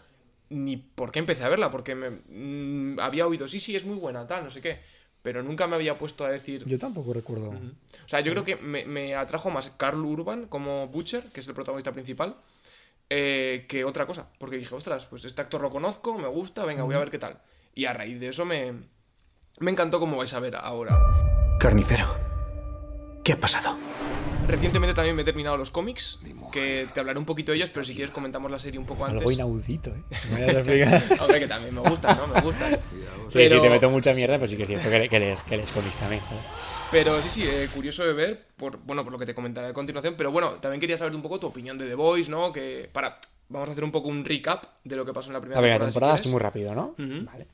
Speaker 2: ni por qué empecé a verla, porque me mm, había oído, sí, sí, es muy buena, tal, no sé qué, pero nunca me había puesto a decir...
Speaker 1: Yo tampoco recuerdo.
Speaker 2: O sea, yo creo que me, me atrajo más Carl Urban como Butcher, que es el protagonista principal, eh, que otra cosa, porque dije, ostras, pues este actor lo conozco, me gusta, venga, voy a ver qué tal. Y a raíz de eso me, me encantó como vais a ver ahora.
Speaker 4: Carnicero. ¿Qué ha pasado?
Speaker 2: Recientemente también me he terminado los cómics, que te hablaré un poquito de ellos, pero si quieres comentamos la serie un poco antes.
Speaker 1: Algo inaudito, ¿eh? Me voy a explicar.
Speaker 2: Hombre, que también me gusta, ¿no? Me gusta.
Speaker 1: Sí,
Speaker 2: Pero,
Speaker 1: sí, te meto mucha mierda, pues sí que es cierto que, lees, que lees cómics también.
Speaker 2: pero sí, sí, eh, curioso de ver, por, bueno, por lo que te comentaré a continuación. Pero bueno, también quería saber un poco tu opinión de The Voice, ¿no? Que para. Vamos a hacer un poco un recap de lo que pasó en la primera
Speaker 1: La primera
Speaker 2: temporada. si
Speaker 1: temporada,
Speaker 2: quieres.
Speaker 1: estoy muy rápido, ¿no? Vale.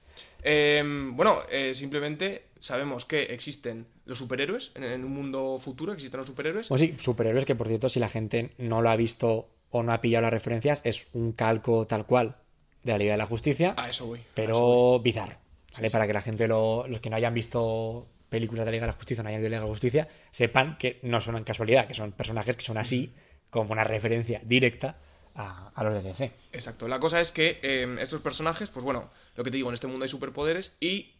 Speaker 2: Eh, bueno, eh, simplemente sabemos que existen los superhéroes en, en un mundo futuro, existen los superhéroes.
Speaker 1: Pues sí, superhéroes que, por cierto, si la gente no lo ha visto o no ha pillado las referencias, es un calco tal cual de la Liga de la Justicia,
Speaker 2: A eso voy. a eso voy.
Speaker 1: pero bizarro. ¿Vale? Para que la gente, lo- los que no hayan visto películas de la Liga de la Justicia, no hayan visto la Liga de la Justicia, sepan que no son en casualidad, que son personajes que son así, como una referencia directa a, a los de DC.
Speaker 2: Exacto. La cosa es que eh, estos personajes, pues bueno, lo que te digo, en este mundo hay superpoderes y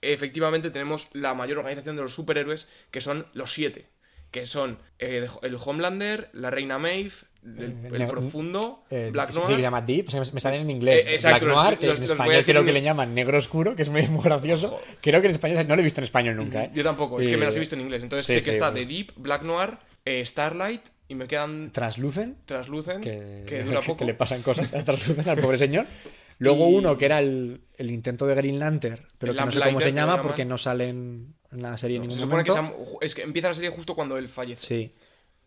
Speaker 2: efectivamente tenemos la mayor organización de los superhéroes, que son los siete. que son eh, el Homelander, la Reina Maeve, el,
Speaker 1: Eh,
Speaker 2: el Profundo,
Speaker 1: Eh,
Speaker 2: Black Noir.
Speaker 1: se llama Deep, me salen en inglés.
Speaker 2: Eh, exacto,
Speaker 1: Black Noir, que
Speaker 2: los-
Speaker 1: en español
Speaker 2: decir
Speaker 1: creo que le llaman negro oscuro, que es muy, muy gracioso. Creo que en español no lo he visto en español nunca, ¿eh?
Speaker 2: Yo tampoco, es que me las he visto en inglés. Entonces
Speaker 1: sí,
Speaker 2: sé que
Speaker 1: sí,
Speaker 2: está
Speaker 1: bueno.
Speaker 2: The Deep, Black Noir, eh, Starlight y me quedan
Speaker 1: Translucent,
Speaker 2: Translucent,
Speaker 1: que,
Speaker 2: que, dura poco.
Speaker 1: que le pasan cosas a Translucent al pobre señor. Luego
Speaker 2: Y-
Speaker 1: uno que era el, el intento de Green Lantern, pero
Speaker 2: El
Speaker 1: que no sé cómo se llama porque no sale en, la serie en
Speaker 2: Se
Speaker 1: ningún
Speaker 2: supone que
Speaker 1: momento.
Speaker 2: se es que empieza la serie justo cuando él fallece.
Speaker 1: Sí.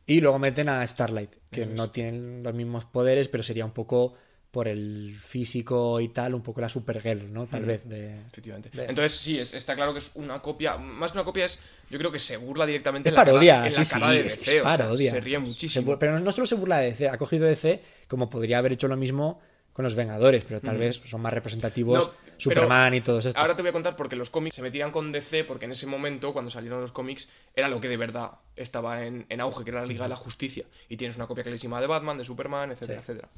Speaker 1: Y luego meten a Starlight, que
Speaker 2: Eso es.
Speaker 1: no tienen los mismos poderes, pero sería un poco por el físico y tal, un poco la Supergirl, ¿no? Tal vez de...
Speaker 2: Efectivamente.
Speaker 1: de-
Speaker 2: Entonces, sí, es- está claro que es una copia. Más que una copia, es. Yo creo que se burla directamente
Speaker 1: Es
Speaker 2: en la
Speaker 1: parodia,
Speaker 2: cara, en la
Speaker 1: sí,
Speaker 2: cara
Speaker 1: sí,
Speaker 2: de
Speaker 1: es,
Speaker 2: DC.
Speaker 1: es
Speaker 2: o sea,
Speaker 1: parodia.
Speaker 2: se ríe muchísimo.
Speaker 1: pero no solo se burla de DC, ha cogido DC como podría haber hecho lo mismo con los Vengadores, pero tal vez son más representativos
Speaker 2: No,
Speaker 1: Superman y todos estos.
Speaker 2: Ahora te voy a contar porque los cómics se metían con DC porque en ese momento, cuando salieron los cómics, era lo que de verdad estaba en, en auge, que era la Liga de la Justicia. Y tienes una copia clarísima de Batman, de Superman, etcétera,
Speaker 1: Sí.
Speaker 2: etcétera.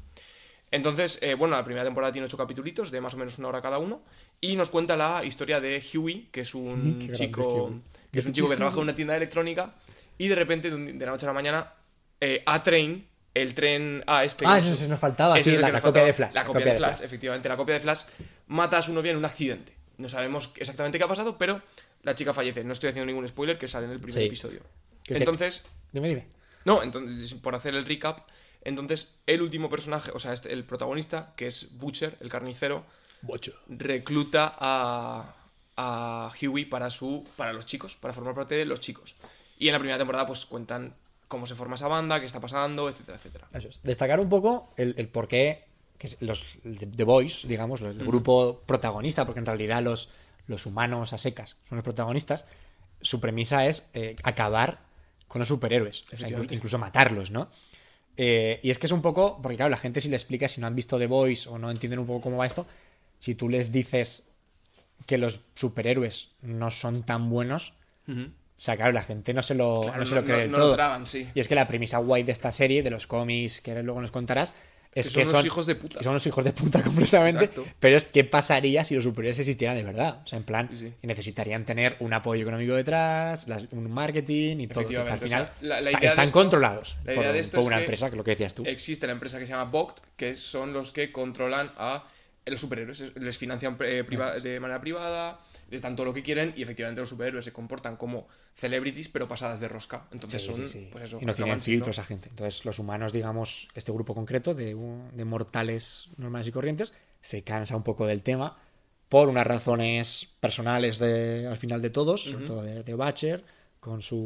Speaker 2: Entonces, eh, bueno, la primera temporada tiene ocho capítulos de más o menos una hora cada uno. Y nos cuenta la historia de Huey, que es
Speaker 1: qué
Speaker 2: un chico. Que es un chico que trabaja en una tienda de electrónica. Y de repente, de, un- de la noche a la mañana, eh, A-Train, el tren A este.
Speaker 1: Ah, eso
Speaker 2: es-
Speaker 1: se nos faltaba, sí, la, copia de Flash.
Speaker 2: La copia, de Flash, efectivamente. La copia de Flash mata a su novia en un accidente. No sabemos exactamente qué ha pasado, pero la chica fallece. No estoy haciendo ningún spoiler que sale en el primer
Speaker 1: Sí.
Speaker 2: episodio. Entonces,
Speaker 1: Dime, dime.
Speaker 2: no, entonces, por hacer el recap, entonces el último personaje, o sea, este- el protagonista, que es Butcher, el carnicero, recluta a, a Huey para, su, para los chicos, para formar parte de los chicos. Y en la primera temporada, pues cuentan cómo se forma esa banda, qué está pasando, etcétera, etcétera.
Speaker 1: Eso es. Destacar un poco el, el por qué que es los The Boys, digamos, el grupo protagonista, porque en realidad los, los humanos a secas son los protagonistas, su premisa es eh, acabar con los superhéroes, o sea, incluso matarlos, ¿no? Eh, y es que es un poco, porque claro, la gente si le explica, si no han visto The Boys o no entienden un poco cómo va esto, si tú les dices que los superhéroes no son tan buenos, o sea, claro, la gente no se lo,
Speaker 2: Claro,
Speaker 1: no se lo cree
Speaker 2: no-
Speaker 1: del
Speaker 2: no lo
Speaker 1: todo.
Speaker 2: tragan, sí.
Speaker 1: Y es que la premisa guay de esta serie, de los cómics, que luego nos contarás, es,
Speaker 2: que son unos hijos de puta.
Speaker 1: Son unos hijos de puta completamente.
Speaker 2: Exacto.
Speaker 1: Pero es qué pasaría si los superhéroes existieran de verdad. O sea, en plan,
Speaker 2: Sí, sí.
Speaker 1: que necesitarían tener un apoyo económico detrás, las- un marketing y todo. que al final
Speaker 2: o sea, la- la
Speaker 1: está-
Speaker 2: idea de
Speaker 1: están
Speaker 2: esto-
Speaker 1: controlados
Speaker 2: la
Speaker 1: por,
Speaker 2: idea de esto
Speaker 1: por
Speaker 2: es
Speaker 1: una
Speaker 2: que
Speaker 1: empresa, que lo que decías tú.
Speaker 2: Existe la empresa que se llama Vogt, que son los que controlan a los superhéroes. Es- Les financian eh, priva- de manera privada, les dan todo lo que quieren y efectivamente los superhéroes se comportan como celebrities, pero pasadas de rosca. Entonces
Speaker 1: Sí,
Speaker 2: son,
Speaker 1: sí, sí.
Speaker 2: pues eso,
Speaker 1: y no tienen filtro esa gente. Entonces, los humanos, digamos, este grupo concreto de, de mortales normales y corrientes, se cansa un poco del tema por unas razones personales de, al final de todos, sobre todo de, de Batcher, con su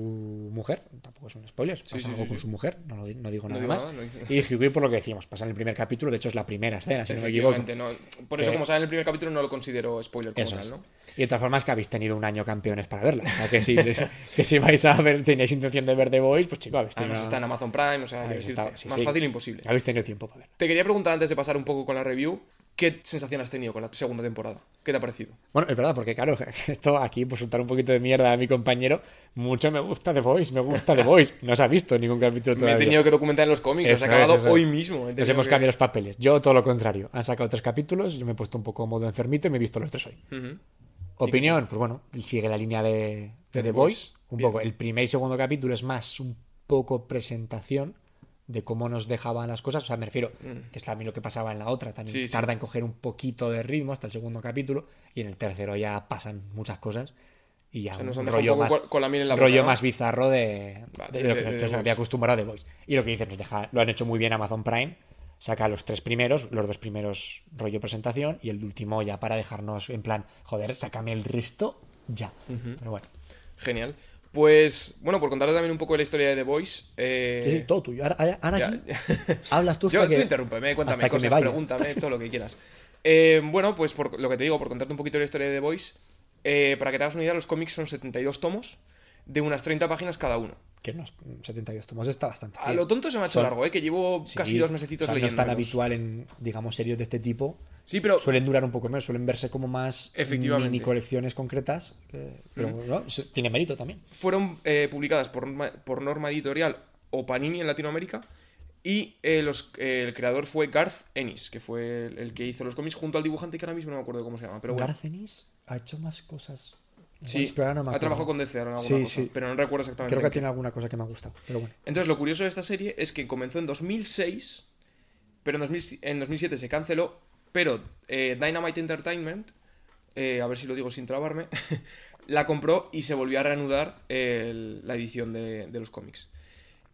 Speaker 1: mujer. Tampoco es un spoiler, pasa
Speaker 2: sí,
Speaker 1: algo
Speaker 2: sí,
Speaker 1: con
Speaker 2: sí.
Speaker 1: su mujer, no, no digo
Speaker 2: No
Speaker 1: nada
Speaker 2: digo
Speaker 1: más.
Speaker 2: nada, no dice-
Speaker 1: Y por lo que decíamos, pasa en el primer capítulo, de hecho es la primera escena, si no me equivoco.
Speaker 2: No- Por eso,
Speaker 1: Que-
Speaker 2: como sale en el primer capítulo, no lo considero spoiler como
Speaker 1: Eso
Speaker 2: tal,
Speaker 1: es. Y de todas formas que habéis tenido un año campeones para verla. O sea, que si, que si vais a ver, tenéis intención de ver The Voice, pues chicos, habéis tenido,
Speaker 2: Además está en Amazon Prime, o sea, decirte,
Speaker 1: estado- sí,
Speaker 2: más
Speaker 1: sí.
Speaker 2: fácil imposible.
Speaker 1: habéis tenido tiempo para verla.
Speaker 2: Te quería preguntar antes de pasar un poco con la review, ¿qué sensación has tenido con la segunda temporada? ¿Qué te ha parecido?
Speaker 1: Bueno, es verdad, porque claro, esto aquí, por soltar un poquito de mierda a mi compañero, mucho me gusta The Voice, me gusta The Voice. No se ha visto ningún capítulo
Speaker 2: Me
Speaker 1: todavía.
Speaker 2: he tenido que documentar en los cómics,
Speaker 1: Eso
Speaker 2: se ha acabado
Speaker 1: es, eso es.
Speaker 2: hoy mismo.
Speaker 1: Nos hemos
Speaker 2: que-
Speaker 1: cambiado los papeles. Yo todo lo contrario. Han sacado tres capítulos, yo me he puesto un poco modo enfermito y me he visto los tres hoy.
Speaker 2: Ujú.
Speaker 1: Opinión, pues bueno, sigue la línea de, de
Speaker 2: The Voice.
Speaker 1: Un
Speaker 2: Bien.
Speaker 1: poco. El primer y segundo capítulo es más un poco presentación de cómo nos dejaban las cosas. O sea, me refiero, que es también lo que pasaba en la otra. También
Speaker 2: Mm. Sí, sí.
Speaker 1: tarda en coger un poquito de ritmo hasta el segundo capítulo. Y en el tercero ya pasan muchas cosas. Y ya
Speaker 2: O sea, nos
Speaker 1: un rollo más,
Speaker 2: con- la en la boca,
Speaker 1: rollo
Speaker 2: ¿no?
Speaker 1: más bizarro de,
Speaker 2: Vale,
Speaker 1: de lo
Speaker 2: de-
Speaker 1: que
Speaker 2: de-
Speaker 1: nos había acostumbrado The Voice. Y lo que dices, nos deja, lo han hecho muy bien Amazon Prime. Saca los tres primeros, los dos primeros rollo presentación y el último ya para dejarnos en plan, joder, sácame el resto ya. Pero bueno.
Speaker 2: Genial. Pues, bueno, por contarle también un poco de la historia de The Voice. eh,
Speaker 1: Sí, sí, todo tuyo. Ahora, ahora-
Speaker 2: ya-
Speaker 1: aquí
Speaker 2: ya.
Speaker 1: hablas tú hasta
Speaker 2: Yo,
Speaker 1: que...
Speaker 2: tú interrúmpeme, cuéntame cosas, pregúntame, todo lo que quieras. Eh, bueno, pues por lo que te digo, por contarte un poquito de la historia de The Voice, eh, para que te hagas una idea, los cómics son 72 tomos de unas 30 páginas cada uno.
Speaker 1: Que unos 72 tomos está bastante
Speaker 2: A
Speaker 1: bien.
Speaker 2: lo tonto se me ha hecho
Speaker 1: Son-
Speaker 2: largo, ¿eh? que llevo
Speaker 1: Sí,
Speaker 2: casi dos mesecitos
Speaker 1: o sea, No
Speaker 2: leyendo.
Speaker 1: es tan habitual en, digamos, series de este tipo.
Speaker 2: Sí, pero
Speaker 1: Suelen durar un poco menos, suelen verse como más
Speaker 2: Efectivamente.
Speaker 1: mini colecciones concretas. que- pero ¿no? Tiene mérito también.
Speaker 2: fueron eh, publicadas por, norma- por norma editorial o Panini en Latinoamérica. Y eh, los- eh, el creador fue Garth Ennis, que fue el, el que hizo los cómics junto al dibujante que ahora mismo no me acuerdo cómo se llama. Pero bueno,
Speaker 1: Garth Ennis ha hecho más cosas
Speaker 2: Sí,
Speaker 1: no me
Speaker 2: ha trabajado con DC ahora en alguna
Speaker 1: Sí,
Speaker 2: cosa,
Speaker 1: sí.
Speaker 2: pero no recuerdo exactamente.
Speaker 1: Creo que tiene alguna cosa que me ha gustado, pero bueno.
Speaker 2: Entonces, lo curioso de esta serie es que comenzó en 2006, pero en, 2000 en 2007 se canceló, pero eh, Dynamite Entertainment, eh, a ver si lo digo sin trabarme, la compró y se volvió a reanudar la edición de, de los cómics.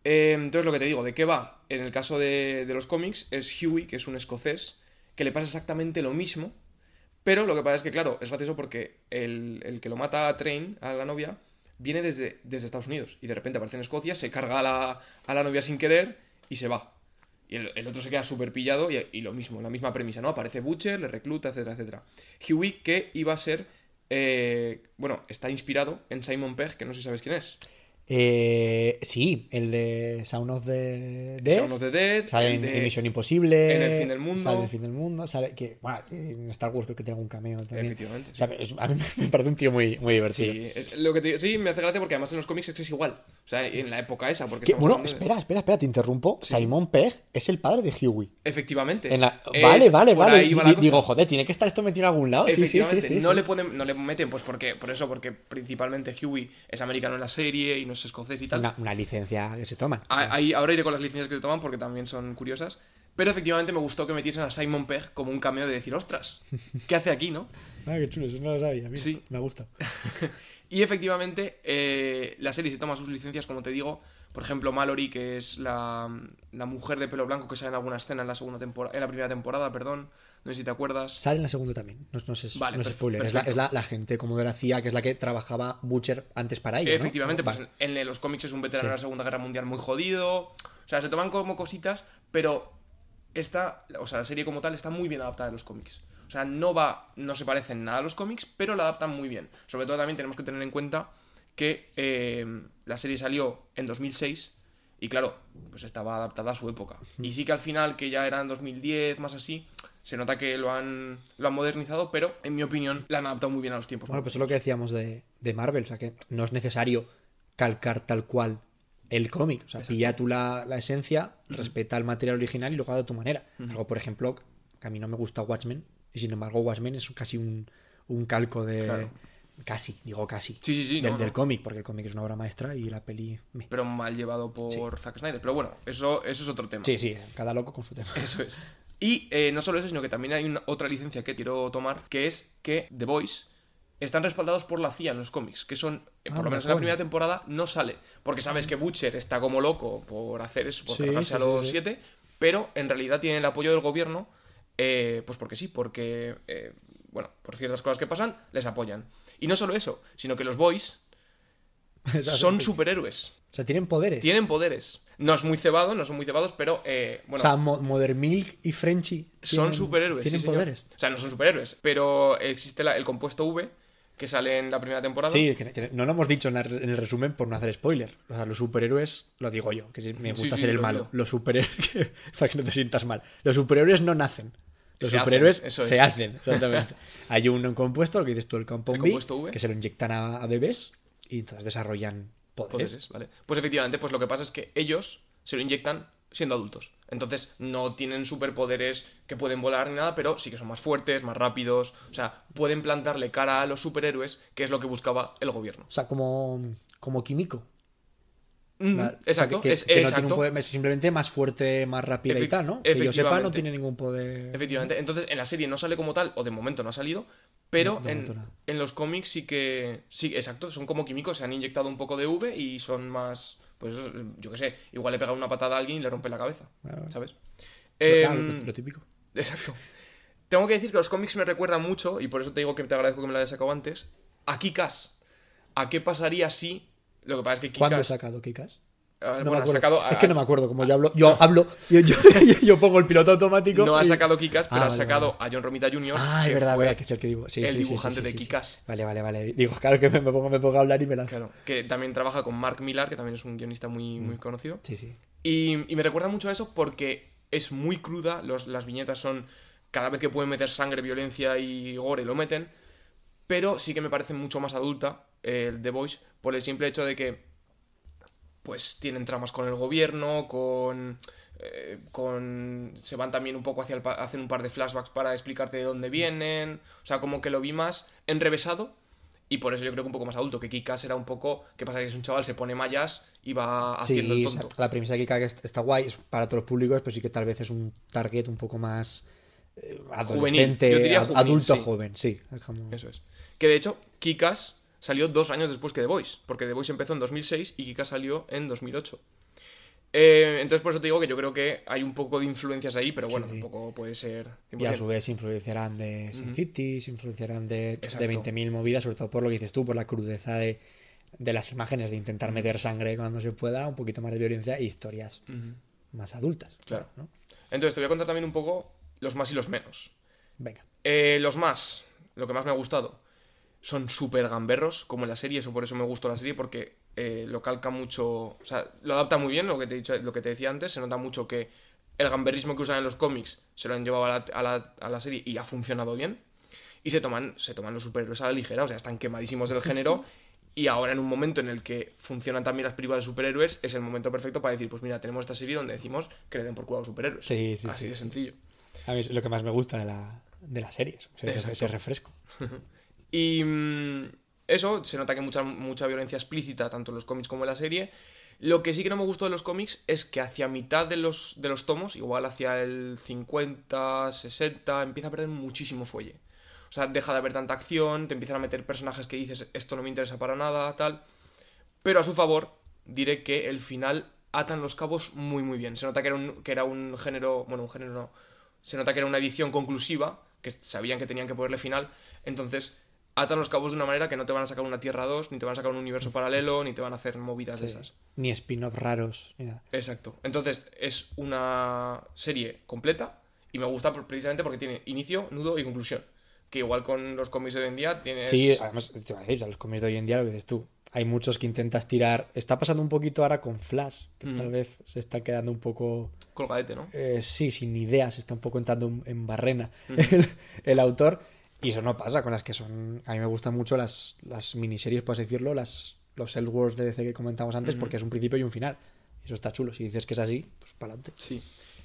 Speaker 2: Eh, entonces, lo que te digo, ¿de qué va? En el caso de, de los cómics, es Huey, que es un escocés, que le pasa exactamente lo mismo, pero lo que pasa es que, claro, es gracioso porque el, el que lo mata a Train, a la novia, viene desde, desde Estados Unidos y de repente aparece en Escocia, se carga a la, a la novia sin querer y se va. Y el, el otro se queda súper pillado y, y lo mismo, la misma premisa, ¿no? Aparece Butcher, le recluta, etcétera, etcétera. Huey, que iba a ser. eh, bueno, está inspirado en Simon Pegg, que no sé si sabes quién es.
Speaker 1: Eh, sí, el de Sound of the Dead.
Speaker 2: Shaun of the Dead.
Speaker 1: Sale en,
Speaker 2: de-
Speaker 1: Misión Imposible.
Speaker 2: En El fin del mundo.
Speaker 1: Sale en el fin del mundo. Sale que, bueno, en Star Wars creo que tiene algún cameo también.
Speaker 2: Efectivamente.
Speaker 1: O sea, es- a mí me parece un tío muy, muy divertido.
Speaker 2: Sí, es lo que te- sí, me hace gracia porque además en los cómics es igual. O sea, en la época esa. Porque
Speaker 1: bueno,
Speaker 2: de-
Speaker 1: espera, espera, espera, te interrumpo. Simon Pegg es el padre de Huey.
Speaker 2: Efectivamente.
Speaker 1: En la-
Speaker 2: Es-
Speaker 1: Vale, vale, vale. Digo, joder, tiene que estar esto metido en algún lado. Sí, sí, sí,
Speaker 2: no
Speaker 1: sí.
Speaker 2: le pueden, no le meten, pues porque, por eso, porque principalmente Huey es americano en la serie y no es escocés y tal.
Speaker 1: Una, una licencia que se toman.
Speaker 2: Ah, Ahí, ahora iré con las licencias que se toman porque también son curiosas. Pero efectivamente me gustó que metiesen a Simon Pegg como un cameo de decir, ostras, ¿qué hace aquí, no?
Speaker 1: Ah, qué chulo, eso no lo sabía. Mira,
Speaker 2: Sí.
Speaker 1: Me gusta.
Speaker 2: Y efectivamente, eh, la serie se toma sus licencias, como te digo. Por ejemplo, Mallory, que es la, la mujer de pelo blanco que sale en alguna escena en la segunda temporada, en la primera temporada, perdón. No sé si te acuerdas.
Speaker 1: Sale en la segunda también. No, no sé,
Speaker 2: Vale,
Speaker 1: no
Speaker 2: perfe-
Speaker 1: spoiler. Es, la, es la, la gente como de la CIA, que es la que trabajaba Butcher antes para ella. ¿no?
Speaker 2: Efectivamente, pues
Speaker 1: Vale.
Speaker 2: en, en los cómics es un veterano
Speaker 1: Sí.
Speaker 2: de la Segunda Guerra Mundial muy jodido. O sea, se toman como cositas, pero esta, o sea, la serie como tal está muy bien adaptada a los cómics. O sea, no va, no se parece en nada a los cómics, pero la adaptan muy bien. Sobre todo también tenemos que tener en cuenta que eh, la serie salió en 2006 y claro, pues estaba adaptada a su época. Y sí que al final, que ya era en 2010, más así, se nota que lo han, lo han modernizado, pero en mi opinión la han adaptado muy bien a los tiempos.
Speaker 1: Bueno, pues es lo que decíamos de, de Marvel. O sea, que no es necesario calcar tal cual el cómic. O sea, pilla tú la, la esencia, respeta el material original y lo haga de tu manera. Algo, por ejemplo, que a mí no me gusta Watchmen. Y sin embargo, Watchmen es casi un, un calco de.
Speaker 2: Claro.
Speaker 1: Casi, digo casi.
Speaker 2: Sí, sí, sí,
Speaker 1: Del,
Speaker 2: no,
Speaker 1: del
Speaker 2: no.
Speaker 1: cómic, porque el cómic es una obra maestra y la peli.
Speaker 2: pero mal llevado por Zack Snyder. Pero bueno, eso, eso es otro tema.
Speaker 1: Sí, sí, cada loco con su tema.
Speaker 2: Eso es. Y eh, no solo eso, sino que también hay una, otra licencia que quiero tomar, que es que The Boys están respaldados por la CIA en los cómics, que son, eh, por lo menos en la primera temporada, no sale. Porque sabes que Butcher está como loco por hacer eso, por
Speaker 1: Sí,
Speaker 2: a los siete, pero en realidad tienen el apoyo del gobierno, eh, pues porque sí, porque, eh, bueno, por ciertas cosas que pasan, les apoyan. Y no solo eso, sino que los Boys son superhéroes.
Speaker 1: O sea, tienen poderes.
Speaker 2: Tienen poderes. No es muy cebado, no son muy cebados, pero eh, bueno,
Speaker 1: o sea, Mo- Modern Milk y Frenchy.
Speaker 2: son superhéroes.
Speaker 1: Tienen
Speaker 2: sí, señor.
Speaker 1: poderes.
Speaker 2: O sea, no son superhéroes, pero existe la- el compuesto V que sale en la primera temporada.
Speaker 1: Sí, que, que no lo hemos dicho en, la- en el resumen por no hacer spoiler. O sea, los superhéroes, lo digo yo, que me gusta
Speaker 2: sí,
Speaker 1: ser el
Speaker 2: lo
Speaker 1: malo.
Speaker 2: digo.
Speaker 1: Los superhéroes, que- para que no te sientas mal. Los superhéroes no nacen. Los
Speaker 2: Se
Speaker 1: superhéroes
Speaker 2: hacen, eso es.
Speaker 1: se hacen, exactamente. Hay un, compuesto, lo que dices tú, el compound B,
Speaker 2: compuesto V.
Speaker 1: que se lo inyectan a, a bebés y entonces desarrollan poderes.
Speaker 2: Poderes, vale. Pues efectivamente, pues lo que pasa es que ellos se lo inyectan siendo adultos. Entonces no tienen superpoderes que pueden volar ni nada, pero sí que son más fuertes, más rápidos. O sea, pueden plantarle cara a los superhéroes, que es lo que buscaba el gobierno.
Speaker 1: O sea, como, como químico. La- o sea,
Speaker 2: exacto,
Speaker 1: que,
Speaker 2: es,
Speaker 1: que no tiene un poder, es simplemente más fuerte, más rápida y tal, ¿no? Que yo sepa, no tiene ningún poder.
Speaker 2: Efectivamente. Entonces, en la serie no sale como tal, o de momento no ha salido, pero
Speaker 1: No,
Speaker 2: en, en los cómics sí que. Sí, exacto, son como químicos, se han inyectado un poco de V y son más. Pues yo qué sé, igual le pega una patada a alguien y le rompe la cabeza. ¿sabes?
Speaker 1: Lo- ah, lo-
Speaker 2: Em,
Speaker 1: lo típico.
Speaker 2: Exacto. Tengo que decir que los cómics me recuerdan mucho, y por eso te digo que te agradezco que me lo hayas sacado antes, a Kikas. ¿A qué pasaría si... Lo que pasa es que Kikas...
Speaker 1: ¿Cuándo ha sacado Kikas?
Speaker 2: Ah,
Speaker 1: No
Speaker 2: bueno,
Speaker 1: me
Speaker 2: ha
Speaker 1: acuerdo.
Speaker 2: sacado a-
Speaker 1: Es que no me acuerdo, como yo hablo, yo hablo, yo, yo, yo pongo el piloto automático.
Speaker 2: No ha sacado Kikas, pero
Speaker 1: Ah,
Speaker 2: ha
Speaker 1: vale,
Speaker 2: sacado a John Romita Jr.
Speaker 1: Ah, es verdad, que es el que digo. Sí,
Speaker 2: el
Speaker 1: sí,
Speaker 2: dibujante
Speaker 1: sí,
Speaker 2: de. Kikas.
Speaker 1: Vale, vale, vale. Digo, claro que me, me pongo, me pongo a hablar y me lanzo.
Speaker 2: Claro, que también trabaja con Mark Millar, que también es un guionista muy, muy conocido.
Speaker 1: Sí, sí.
Speaker 2: Y, y me recuerda mucho a eso porque es muy cruda, los- las viñetas son... Cada vez que pueden meter sangre, violencia y gore, lo meten. Pero sí que me parece mucho más adulta el The Voice por el simple hecho de que pues tienen tramas con el gobierno, con... eh, con se van también un poco hacia el hacen un par de flashbacks para explicarte de dónde vienen o sea como que lo vi más enrevesado Y por eso yo creo que un poco más adulto, que Kikas era un poco, ¿qué pasa? Que es un chaval, se pone mallas y va
Speaker 1: Sí,
Speaker 2: haciendo el
Speaker 1: o sea,
Speaker 2: tonto.
Speaker 1: la premisa de Kika que est- está guay, es para todos los públicos, pero sí que tal vez es un target un poco más eh, adolescente,
Speaker 2: yo diría
Speaker 1: ad-
Speaker 2: juvenil,
Speaker 1: adulto
Speaker 2: sí.
Speaker 1: joven, sí.
Speaker 2: Eso es. Que de hecho, Kikas salió dos años después que The Voice, porque The Voice empezó en 2006 y Kikas salió en 2008. Eh, entonces, por eso te digo que yo creo que hay un poco de influencias ahí, pero bueno,
Speaker 1: Sí.
Speaker 2: tampoco puede ser.
Speaker 1: Y a
Speaker 2: 100%.
Speaker 1: su vez influenciarán de Sin. City, se influenciarán de, de
Speaker 2: Exacto.
Speaker 1: 20.000 movidas, sobre todo por lo que dices tú, por la crudeza de, de las imágenes, de intentar meter sangre cuando se pueda, un poquito más de violencia y historias
Speaker 2: Ujú.
Speaker 1: más adultas.
Speaker 2: Claro.
Speaker 1: ¿no?
Speaker 2: Entonces, te voy a contar también un poco los más y los menos.
Speaker 1: Venga.
Speaker 2: Eh, los más, lo que más me ha gustado, son súper gamberros, como en la serie, eso por eso me gustó la serie, porque eh, lo calca mucho, o sea, lo adapta muy bien, lo que, te he dicho, lo que te decía antes, se nota mucho que el gamberrismo que usan en los cómics se lo han llevado a la, a la- a la serie y ha funcionado bien. Y se toman, se toman los superhéroes a la ligera, o sea, están quemadísimos del género. Y ahora, en un momento en el que funcionan también las películas de superhéroes, es el momento perfecto para decir: Pues mira, tenemos esta serie donde decimos que le den por culo a los superhéroes.
Speaker 1: Sí, sí,
Speaker 2: Así
Speaker 1: sí,
Speaker 2: de sencillo.
Speaker 1: A mí es lo que más me gusta de la, de la serie, o sea, ese refresco.
Speaker 2: Y mm, eso, se nota que mucha, mucha violencia explícita, tanto en los cómics como en la serie. Lo que sí que no me gustó de los cómics es que hacia mitad de los, de los tomos, igual hacia el 50, 60, empieza a perder muchísimo fuelle. O sea, deja de haber tanta acción, te empiezan a meter personajes que dices, esto no me interesa para nada, tal. Pero a su favor, diré que el final atan los cabos muy, muy bien. Se nota que era un, que era un género, bueno, un género no. Se nota que era una edición conclusiva, que sabían que tenían que ponerle final. Entonces, atan los cabos de una manera que no te van a sacar una Tierra 2, ni te van a sacar un universo paralelo, ni te van a hacer movidas de
Speaker 1: Sí.
Speaker 2: esas.
Speaker 1: Ni spin-off raros, ni nada.
Speaker 2: Exacto. Entonces, es una serie completa y me gusta precisamente porque tiene inicio, nudo y conclusión. Que igual con los cómics de hoy en día tienes...
Speaker 1: Sí, además, te iba a decir, los cómics de hoy en día lo que dices tú. Hay muchos que intentas tirar. Está pasando un poquito ahora con Flash, que
Speaker 2: Mm.
Speaker 1: tal vez se está quedando un poco.
Speaker 2: colgadete, ¿no?
Speaker 1: eh, sí, sin ideas, está un poco entrando en- en barrena
Speaker 2: Ujú.
Speaker 1: el, el autor. Y eso no pasa con las que son. A mí me gustan mucho las, las miniseries, por así decirlo, las, los Elseworlds de DC que comentamos antes, porque es un principio y un final. Eso está chulo. Si dices que es así, pues para adelante.
Speaker 2: Sí.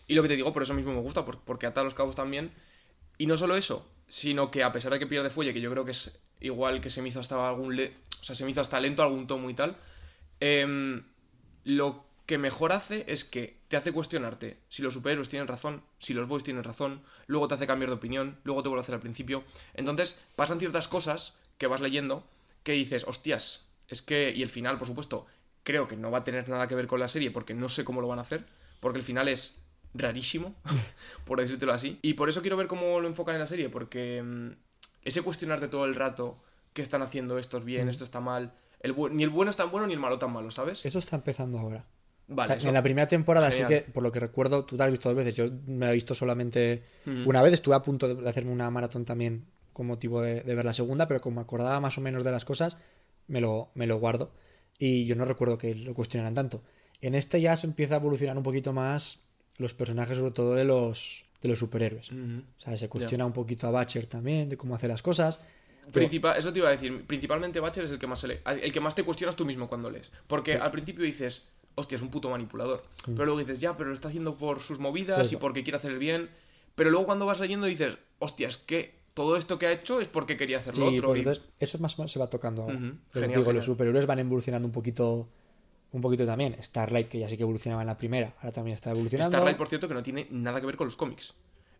Speaker 2: Y lo que te digo, por eso mismo me gusta, por- porque ata los cabos también. Y no solo eso, sino que a pesar de que pierde fuelle, que yo creo que es igual que se me hizo hasta algún. le- o sea, se me hizo hasta lento algún tomo y tal. em, lo que mejor hace es que te hace cuestionarte si los superhéroes tienen razón, si los boys tienen razón, luego te hace cambiar de opinión, luego te vuelve a hacer al principio. Entonces, pasan ciertas cosas que vas leyendo que dices, hostias, es que. Y el final, por supuesto, creo que no va a tener nada que ver con la serie porque no sé cómo lo van a hacer, porque el final es rarísimo, por decírtelo así. Y por eso quiero ver cómo lo enfocan en la serie, porque mm, ese cuestionarte todo el rato qué están haciendo estos bien,
Speaker 1: Mm.
Speaker 2: esto está mal, el ni el bueno es tan bueno ni el malo tan malo, ¿sabes?
Speaker 1: Eso está empezando ahora.
Speaker 2: Vale,
Speaker 1: O sea,
Speaker 2: eso-
Speaker 1: En la primera temporada
Speaker 2: Genial.
Speaker 1: sí que, por lo que recuerdo, tú te la has visto dos veces. Yo me la he visto solamente
Speaker 2: Ujú.
Speaker 1: una vez. Estuve a punto de hacerme una maratón también con motivo de, de ver la segunda, pero como me acordaba más o menos de las cosas, me lo, me lo guardo. Y yo no recuerdo que lo cuestionaran tanto. En este ya se empieza a evolucionar un poquito más los personajes, sobre todo de los, de los superhéroes. O sea, se cuestiona un poquito a Batcher también, de cómo hace las cosas.
Speaker 2: Principal, eso te iba a decir. Principalmente Batcher es el que más se lee. El que más te cuestionas tú mismo cuando lees. Porque
Speaker 1: Sí. Mm.
Speaker 2: al principio dices, hostia, es un puto manipulador. Pero luego dices, ya, pero lo está haciendo por sus movidas
Speaker 1: Pues
Speaker 2: y porque quiere hacer el bien. Pero luego cuando vas leyendo dices, hostia, es que todo esto que ha hecho es porque quería hacer lo
Speaker 1: Sí,
Speaker 2: otro.
Speaker 1: pues
Speaker 2: y-
Speaker 1: entonces eso más o menos se va tocando ahora.
Speaker 2: Genial,
Speaker 1: digo, los superhéroes van evolucionando un poquito un poquito también. Starlight, que ya sí que evolucionaba en la primera, ahora también está evolucionando.
Speaker 2: Starlight, por cierto, que no tiene nada que ver con los cómics.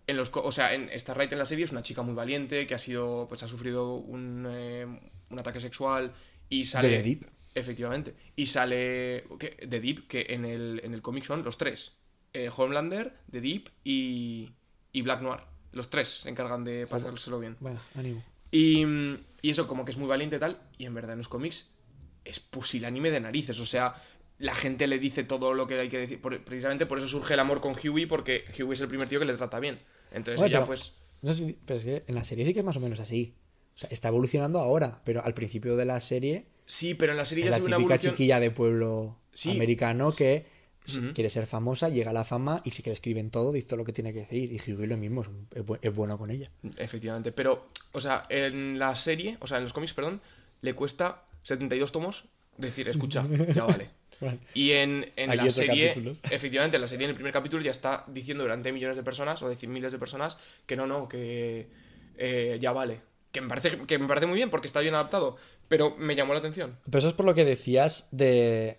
Speaker 2: En los, o sea, en Starlight en la serie es una chica muy valiente que ha sido, pues ha sufrido un, eh, un ataque sexual y sale.
Speaker 1: De Deep.
Speaker 2: Efectivamente. Y sale The Deep, que en el, en el cómic son los tres: Eh, Homelander, The Deep y, y Black Noir. Los tres se encargan de pasárselo bien.
Speaker 1: Bueno, ánimo.
Speaker 2: Y, y eso, como que es muy valiente y tal. Y en verdad en los cómics es pusilánime de narices. O sea, la gente le dice todo lo que hay que decir. Por- precisamente por eso surge el amor con Huey, porque Huey es el primer tío que le trata bien. Entonces
Speaker 1: Bueno,
Speaker 2: ella,
Speaker 1: pero-
Speaker 2: pues.
Speaker 1: No sé si- pero es que en la serie sí que es más o menos así. O sea, está evolucionando ahora, pero al principio de la serie
Speaker 2: Sí, pero en la serie
Speaker 1: es
Speaker 2: ya
Speaker 1: la
Speaker 2: se ve una evolución.
Speaker 1: chiquilla de pueblo
Speaker 2: Sí.
Speaker 1: americano que quiere ser famosa, llega a la fama y sí que le escriben todo, dice lo que tiene que decir. Y Hughie lo mismo, es, un- es bu- es bueno con ella.
Speaker 2: Efectivamente. Pero, o sea, en la serie, o sea, en los cómics, perdón, le cuesta 72 tomos decir, escucha, ya vale.
Speaker 1: Vale.
Speaker 2: Y en, en la serie,
Speaker 1: capítulos.
Speaker 2: efectivamente, en la serie, en el primer capítulo, ya está diciendo delante de millones de personas, o de miles de personas, que no, no, que eh, ya vale. Que me, parece, que me parece muy bien porque está bien adaptado. Pero me llamó la atención.
Speaker 1: Pero eso es por lo que decías de.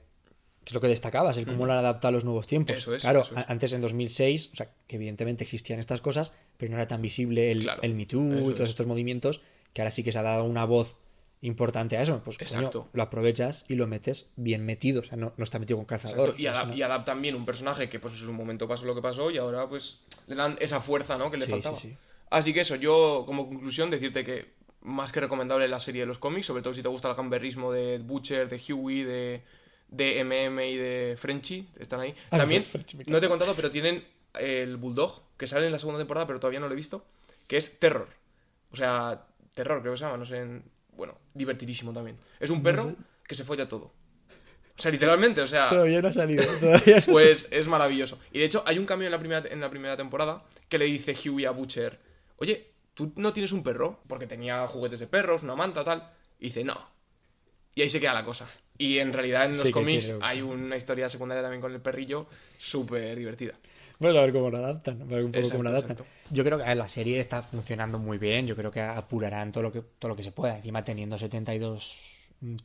Speaker 1: que es lo que destacabas, el cómo lo han adaptado a los nuevos tiempos.
Speaker 2: Eso es,
Speaker 1: Claro,
Speaker 2: eso es.
Speaker 1: a- antes en 2006, o sea, que evidentemente existían estas cosas, pero no era tan visible el,
Speaker 2: Claro,
Speaker 1: el Me Too y todos
Speaker 2: es.
Speaker 1: estos movimientos, que ahora sí que se ha dado una voz importante a eso. Pues coño, lo aprovechas y lo metes bien metido, o sea, no, no está metido con calzador.
Speaker 2: Y, adap- y adaptan bien un personaje que pues en su momento pasó lo que pasó y ahora pues le dan esa fuerza, ¿no? Que le
Speaker 1: Sí,
Speaker 2: faltaba.
Speaker 1: sí, sí.
Speaker 2: Así que eso, yo como conclusión decirte que más que recomendable la serie de los cómics, sobre todo si te gusta el gamberrismo de Butcher, de Huey, de, de MM y de Frenchy, están ahí.
Speaker 1: Ah,
Speaker 2: También, no te he contado, pero tienen el Bulldog, que sale en la segunda temporada, pero todavía no lo he visto, que es Terror. O sea, Terror creo que se llama, no sé, en- bueno, divertidísimo también. Es un perro que se folla todo. O sea, literalmente, o sea...
Speaker 1: Todavía no ha salido. Todavía no
Speaker 2: Pues es maravilloso. Y de hecho, hay un cambio en la primera, en la primera temporada que le dice Huey a Butcher: Oye, ¿tú no tienes un perro? Porque tenía juguetes de perros, una manta, tal. Y dice: No. Y ahí se queda la cosa. Y en realidad en los
Speaker 1: Sí
Speaker 2: cómics hay una historia secundaria también con el perrillo súper divertida.
Speaker 1: Bueno, a ver cómo lo adaptan. A ver un poco
Speaker 2: Exacto,
Speaker 1: cómo lo adaptan.
Speaker 2: exacto.
Speaker 1: Yo creo que la serie está funcionando muy bien. Yo creo que apurarán todo lo que, todo lo que se pueda. Encima teniendo 72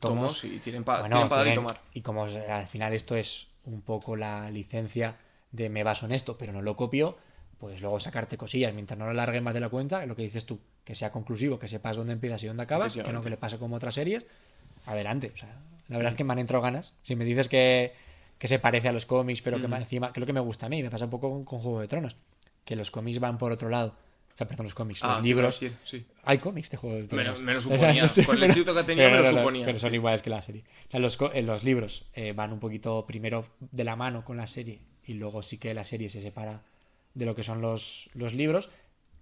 Speaker 1: tomos.
Speaker 2: Tomos y tienen para
Speaker 1: bueno,
Speaker 2: dar y tomar.
Speaker 1: y como al final esto es un poco la licencia de me baso en esto, pero no lo copio, pues luego sacarte cosillas mientras no lo largues más de la cuenta, es lo que dices tú, que sea conclusivo, que sepas dónde empiezas y dónde acabas, que no que le pase como otras series, adelante. O sea, la verdad es que me han entrado ganas. Si me dices que, que se parece a los cómics, pero que me- encima, que es lo que me gusta a mí, me pasa un poco con, con Juego de Tronos, que los cómics van por otro lado. O sea, perdón, los cómics,
Speaker 2: Ah,
Speaker 1: los libros.
Speaker 2: decir, sí.
Speaker 1: Hay cómics de Juego de Tronos.
Speaker 2: me lo
Speaker 1: O sea,
Speaker 2: suponía. Con el éxito que ha tenido, me lo suponía,
Speaker 1: Pero son
Speaker 2: sí.
Speaker 1: iguales que la serie. O sea, los, eh, los libros eh, van un poquito primero de la mano con la serie y luego sí que la serie se separa de lo que son los, los libros.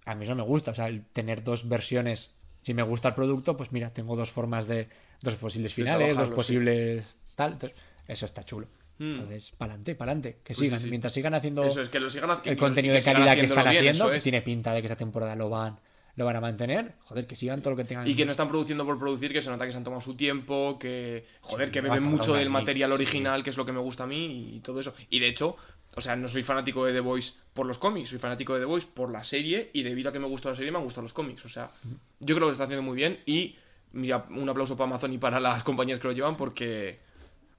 Speaker 1: A mí eso me gusta. O sea, el tener dos versiones. Si me gusta el producto, pues mira, tengo dos formas de. dos posibles finales, dos
Speaker 2: sí.
Speaker 1: posibles tal. Entonces, eso está chulo.
Speaker 2: Mm.
Speaker 1: Entonces, pa'lante, pa'lante. Que
Speaker 2: Pues
Speaker 1: sigan.
Speaker 2: sí.
Speaker 1: Mientras sigan haciendo
Speaker 2: Eso es, que lo sigan haciendo.
Speaker 1: el contenido de calidad que están haciendo, que tiene pinta de que esta temporada lo van, lo van a mantener. Joder, que sigan todo lo que tengan.
Speaker 2: Y que no están produciendo por producir, que se nota que se han tomado su tiempo, que, joder,
Speaker 1: Sí,
Speaker 2: que beben mucho del material
Speaker 1: sí.
Speaker 2: original, que es lo que me gusta a mí y todo eso. Y de hecho, o sea, no soy fanático de The Voice por los cómics, soy fanático de The Voice por la serie y debido a que me gustó la serie me han gustado los cómics. O sea, yo creo que lo está haciendo muy bien y un aplauso para Amazon y para las compañías que lo llevan porque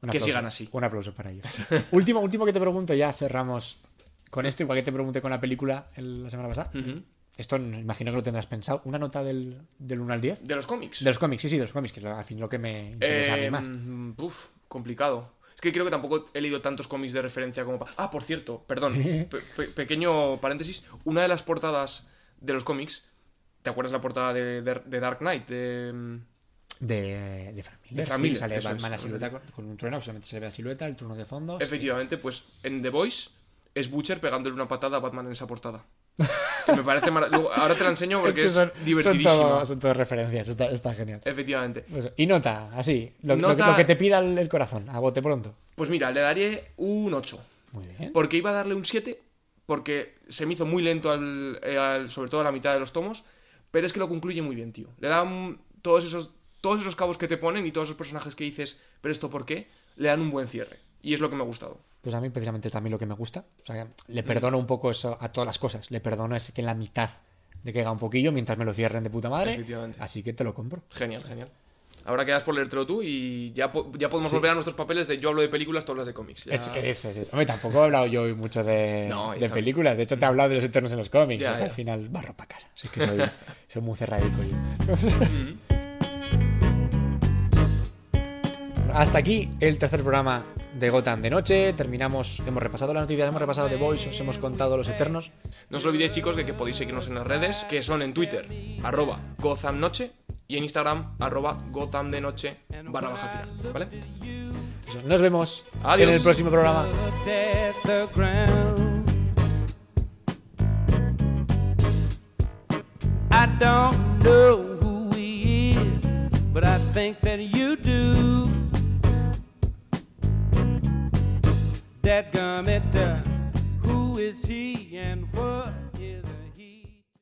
Speaker 1: Un
Speaker 2: que
Speaker 1: aplauso,
Speaker 2: sigan así.
Speaker 1: Un aplauso para ellos. último, último que te pregunto, ya cerramos con esto, igual que te pregunté con la película el- la semana pasada.
Speaker 2: Ujú.
Speaker 1: Esto me imagino que lo tendrás pensado. ¿Una nota del, del 1 al 10?
Speaker 2: De los cómics.
Speaker 1: De los cómics, sí, sí, de los cómics, que es al fin lo que me interesa a mí más.
Speaker 2: mm, uf, complicado. Es que creo que tampoco he leído tantos cómics de referencia como... Ah, por cierto, perdón. pe- pe- pequeño paréntesis. Una de las portadas de los cómics... ¿Te acuerdas la portada de, de- de Dark Knight? De... mm,
Speaker 1: De, de Frank Miller.
Speaker 2: De Frank
Speaker 1: sí,
Speaker 2: Miller,
Speaker 1: sale
Speaker 2: eso
Speaker 1: Batman
Speaker 2: es,
Speaker 1: la silueta con, con un trueno, solamente se ve la silueta, el trueno de fondo. sí.
Speaker 2: Efectivamente, pues en The Voice es Butcher pegándole una patada a Batman en esa portada. Que me parece mara- luego- Ahora te la enseño porque
Speaker 1: que
Speaker 2: es,
Speaker 1: son,
Speaker 2: divertidísima.
Speaker 1: Son todo, son todo referencias, está, está genial.
Speaker 2: Efectivamente.
Speaker 1: Pues, y nota, así, lo, que-
Speaker 2: Nota-
Speaker 1: lo que te pida el, el corazón, a bote pronto.
Speaker 2: Pues mira, le daré un 8.
Speaker 1: Muy bien.
Speaker 2: Porque iba a darle un 7, porque se me hizo muy lento, al, eh, al- sobre todo a la mitad de los tomos, pero es que lo concluye muy bien, tío. Le dan todos esos, todos esos cabos que te ponen y todos esos personajes que dices, pero esto por qué, le dan un buen cierre. Y es lo que me ha gustado.
Speaker 1: Pues a mí precisamente también lo que me gusta. O sea,
Speaker 2: Mm.
Speaker 1: le perdono un poco eso a todas las cosas. Le perdono es que en la mitad de que haga un poquillo mientras me lo cierren de puta madre. Así que te lo compro.
Speaker 2: Genial, genial. Ahora quedas por leértelo tú y ya, po- ya podemos volver a nuestros papeles de yo hablo de películas, tú hablas de cómics. Ya-
Speaker 1: Es, es, es, es. Hombre, tampoco he hablado yo hoy mucho de,
Speaker 2: No,
Speaker 1: de películas. De hecho, te he hablado de los eternos en los cómics.
Speaker 2: Ya, ya.
Speaker 1: Al final barro para casa. Así que soy, soy muy cerradico yo.
Speaker 2: Mm.
Speaker 1: Hasta aquí el tercer programa de Gotham de noche. Terminamos, hemos repasado las noticias, hemos repasado The Voice, os hemos contado los eternos.
Speaker 2: No os olvidéis, chicos, de que podéis seguirnos en las redes, que son en Twitter, arroba Gothamnoche, y en Instagram, arroba Gotham de noche, barra baja final, ¿vale?
Speaker 1: Eso, Nos vemos
Speaker 2: Adiós.
Speaker 1: en el próximo programa.
Speaker 5: looked at the ground. I don't know who he is, but I think that you do. That gummit, uh, who is he and what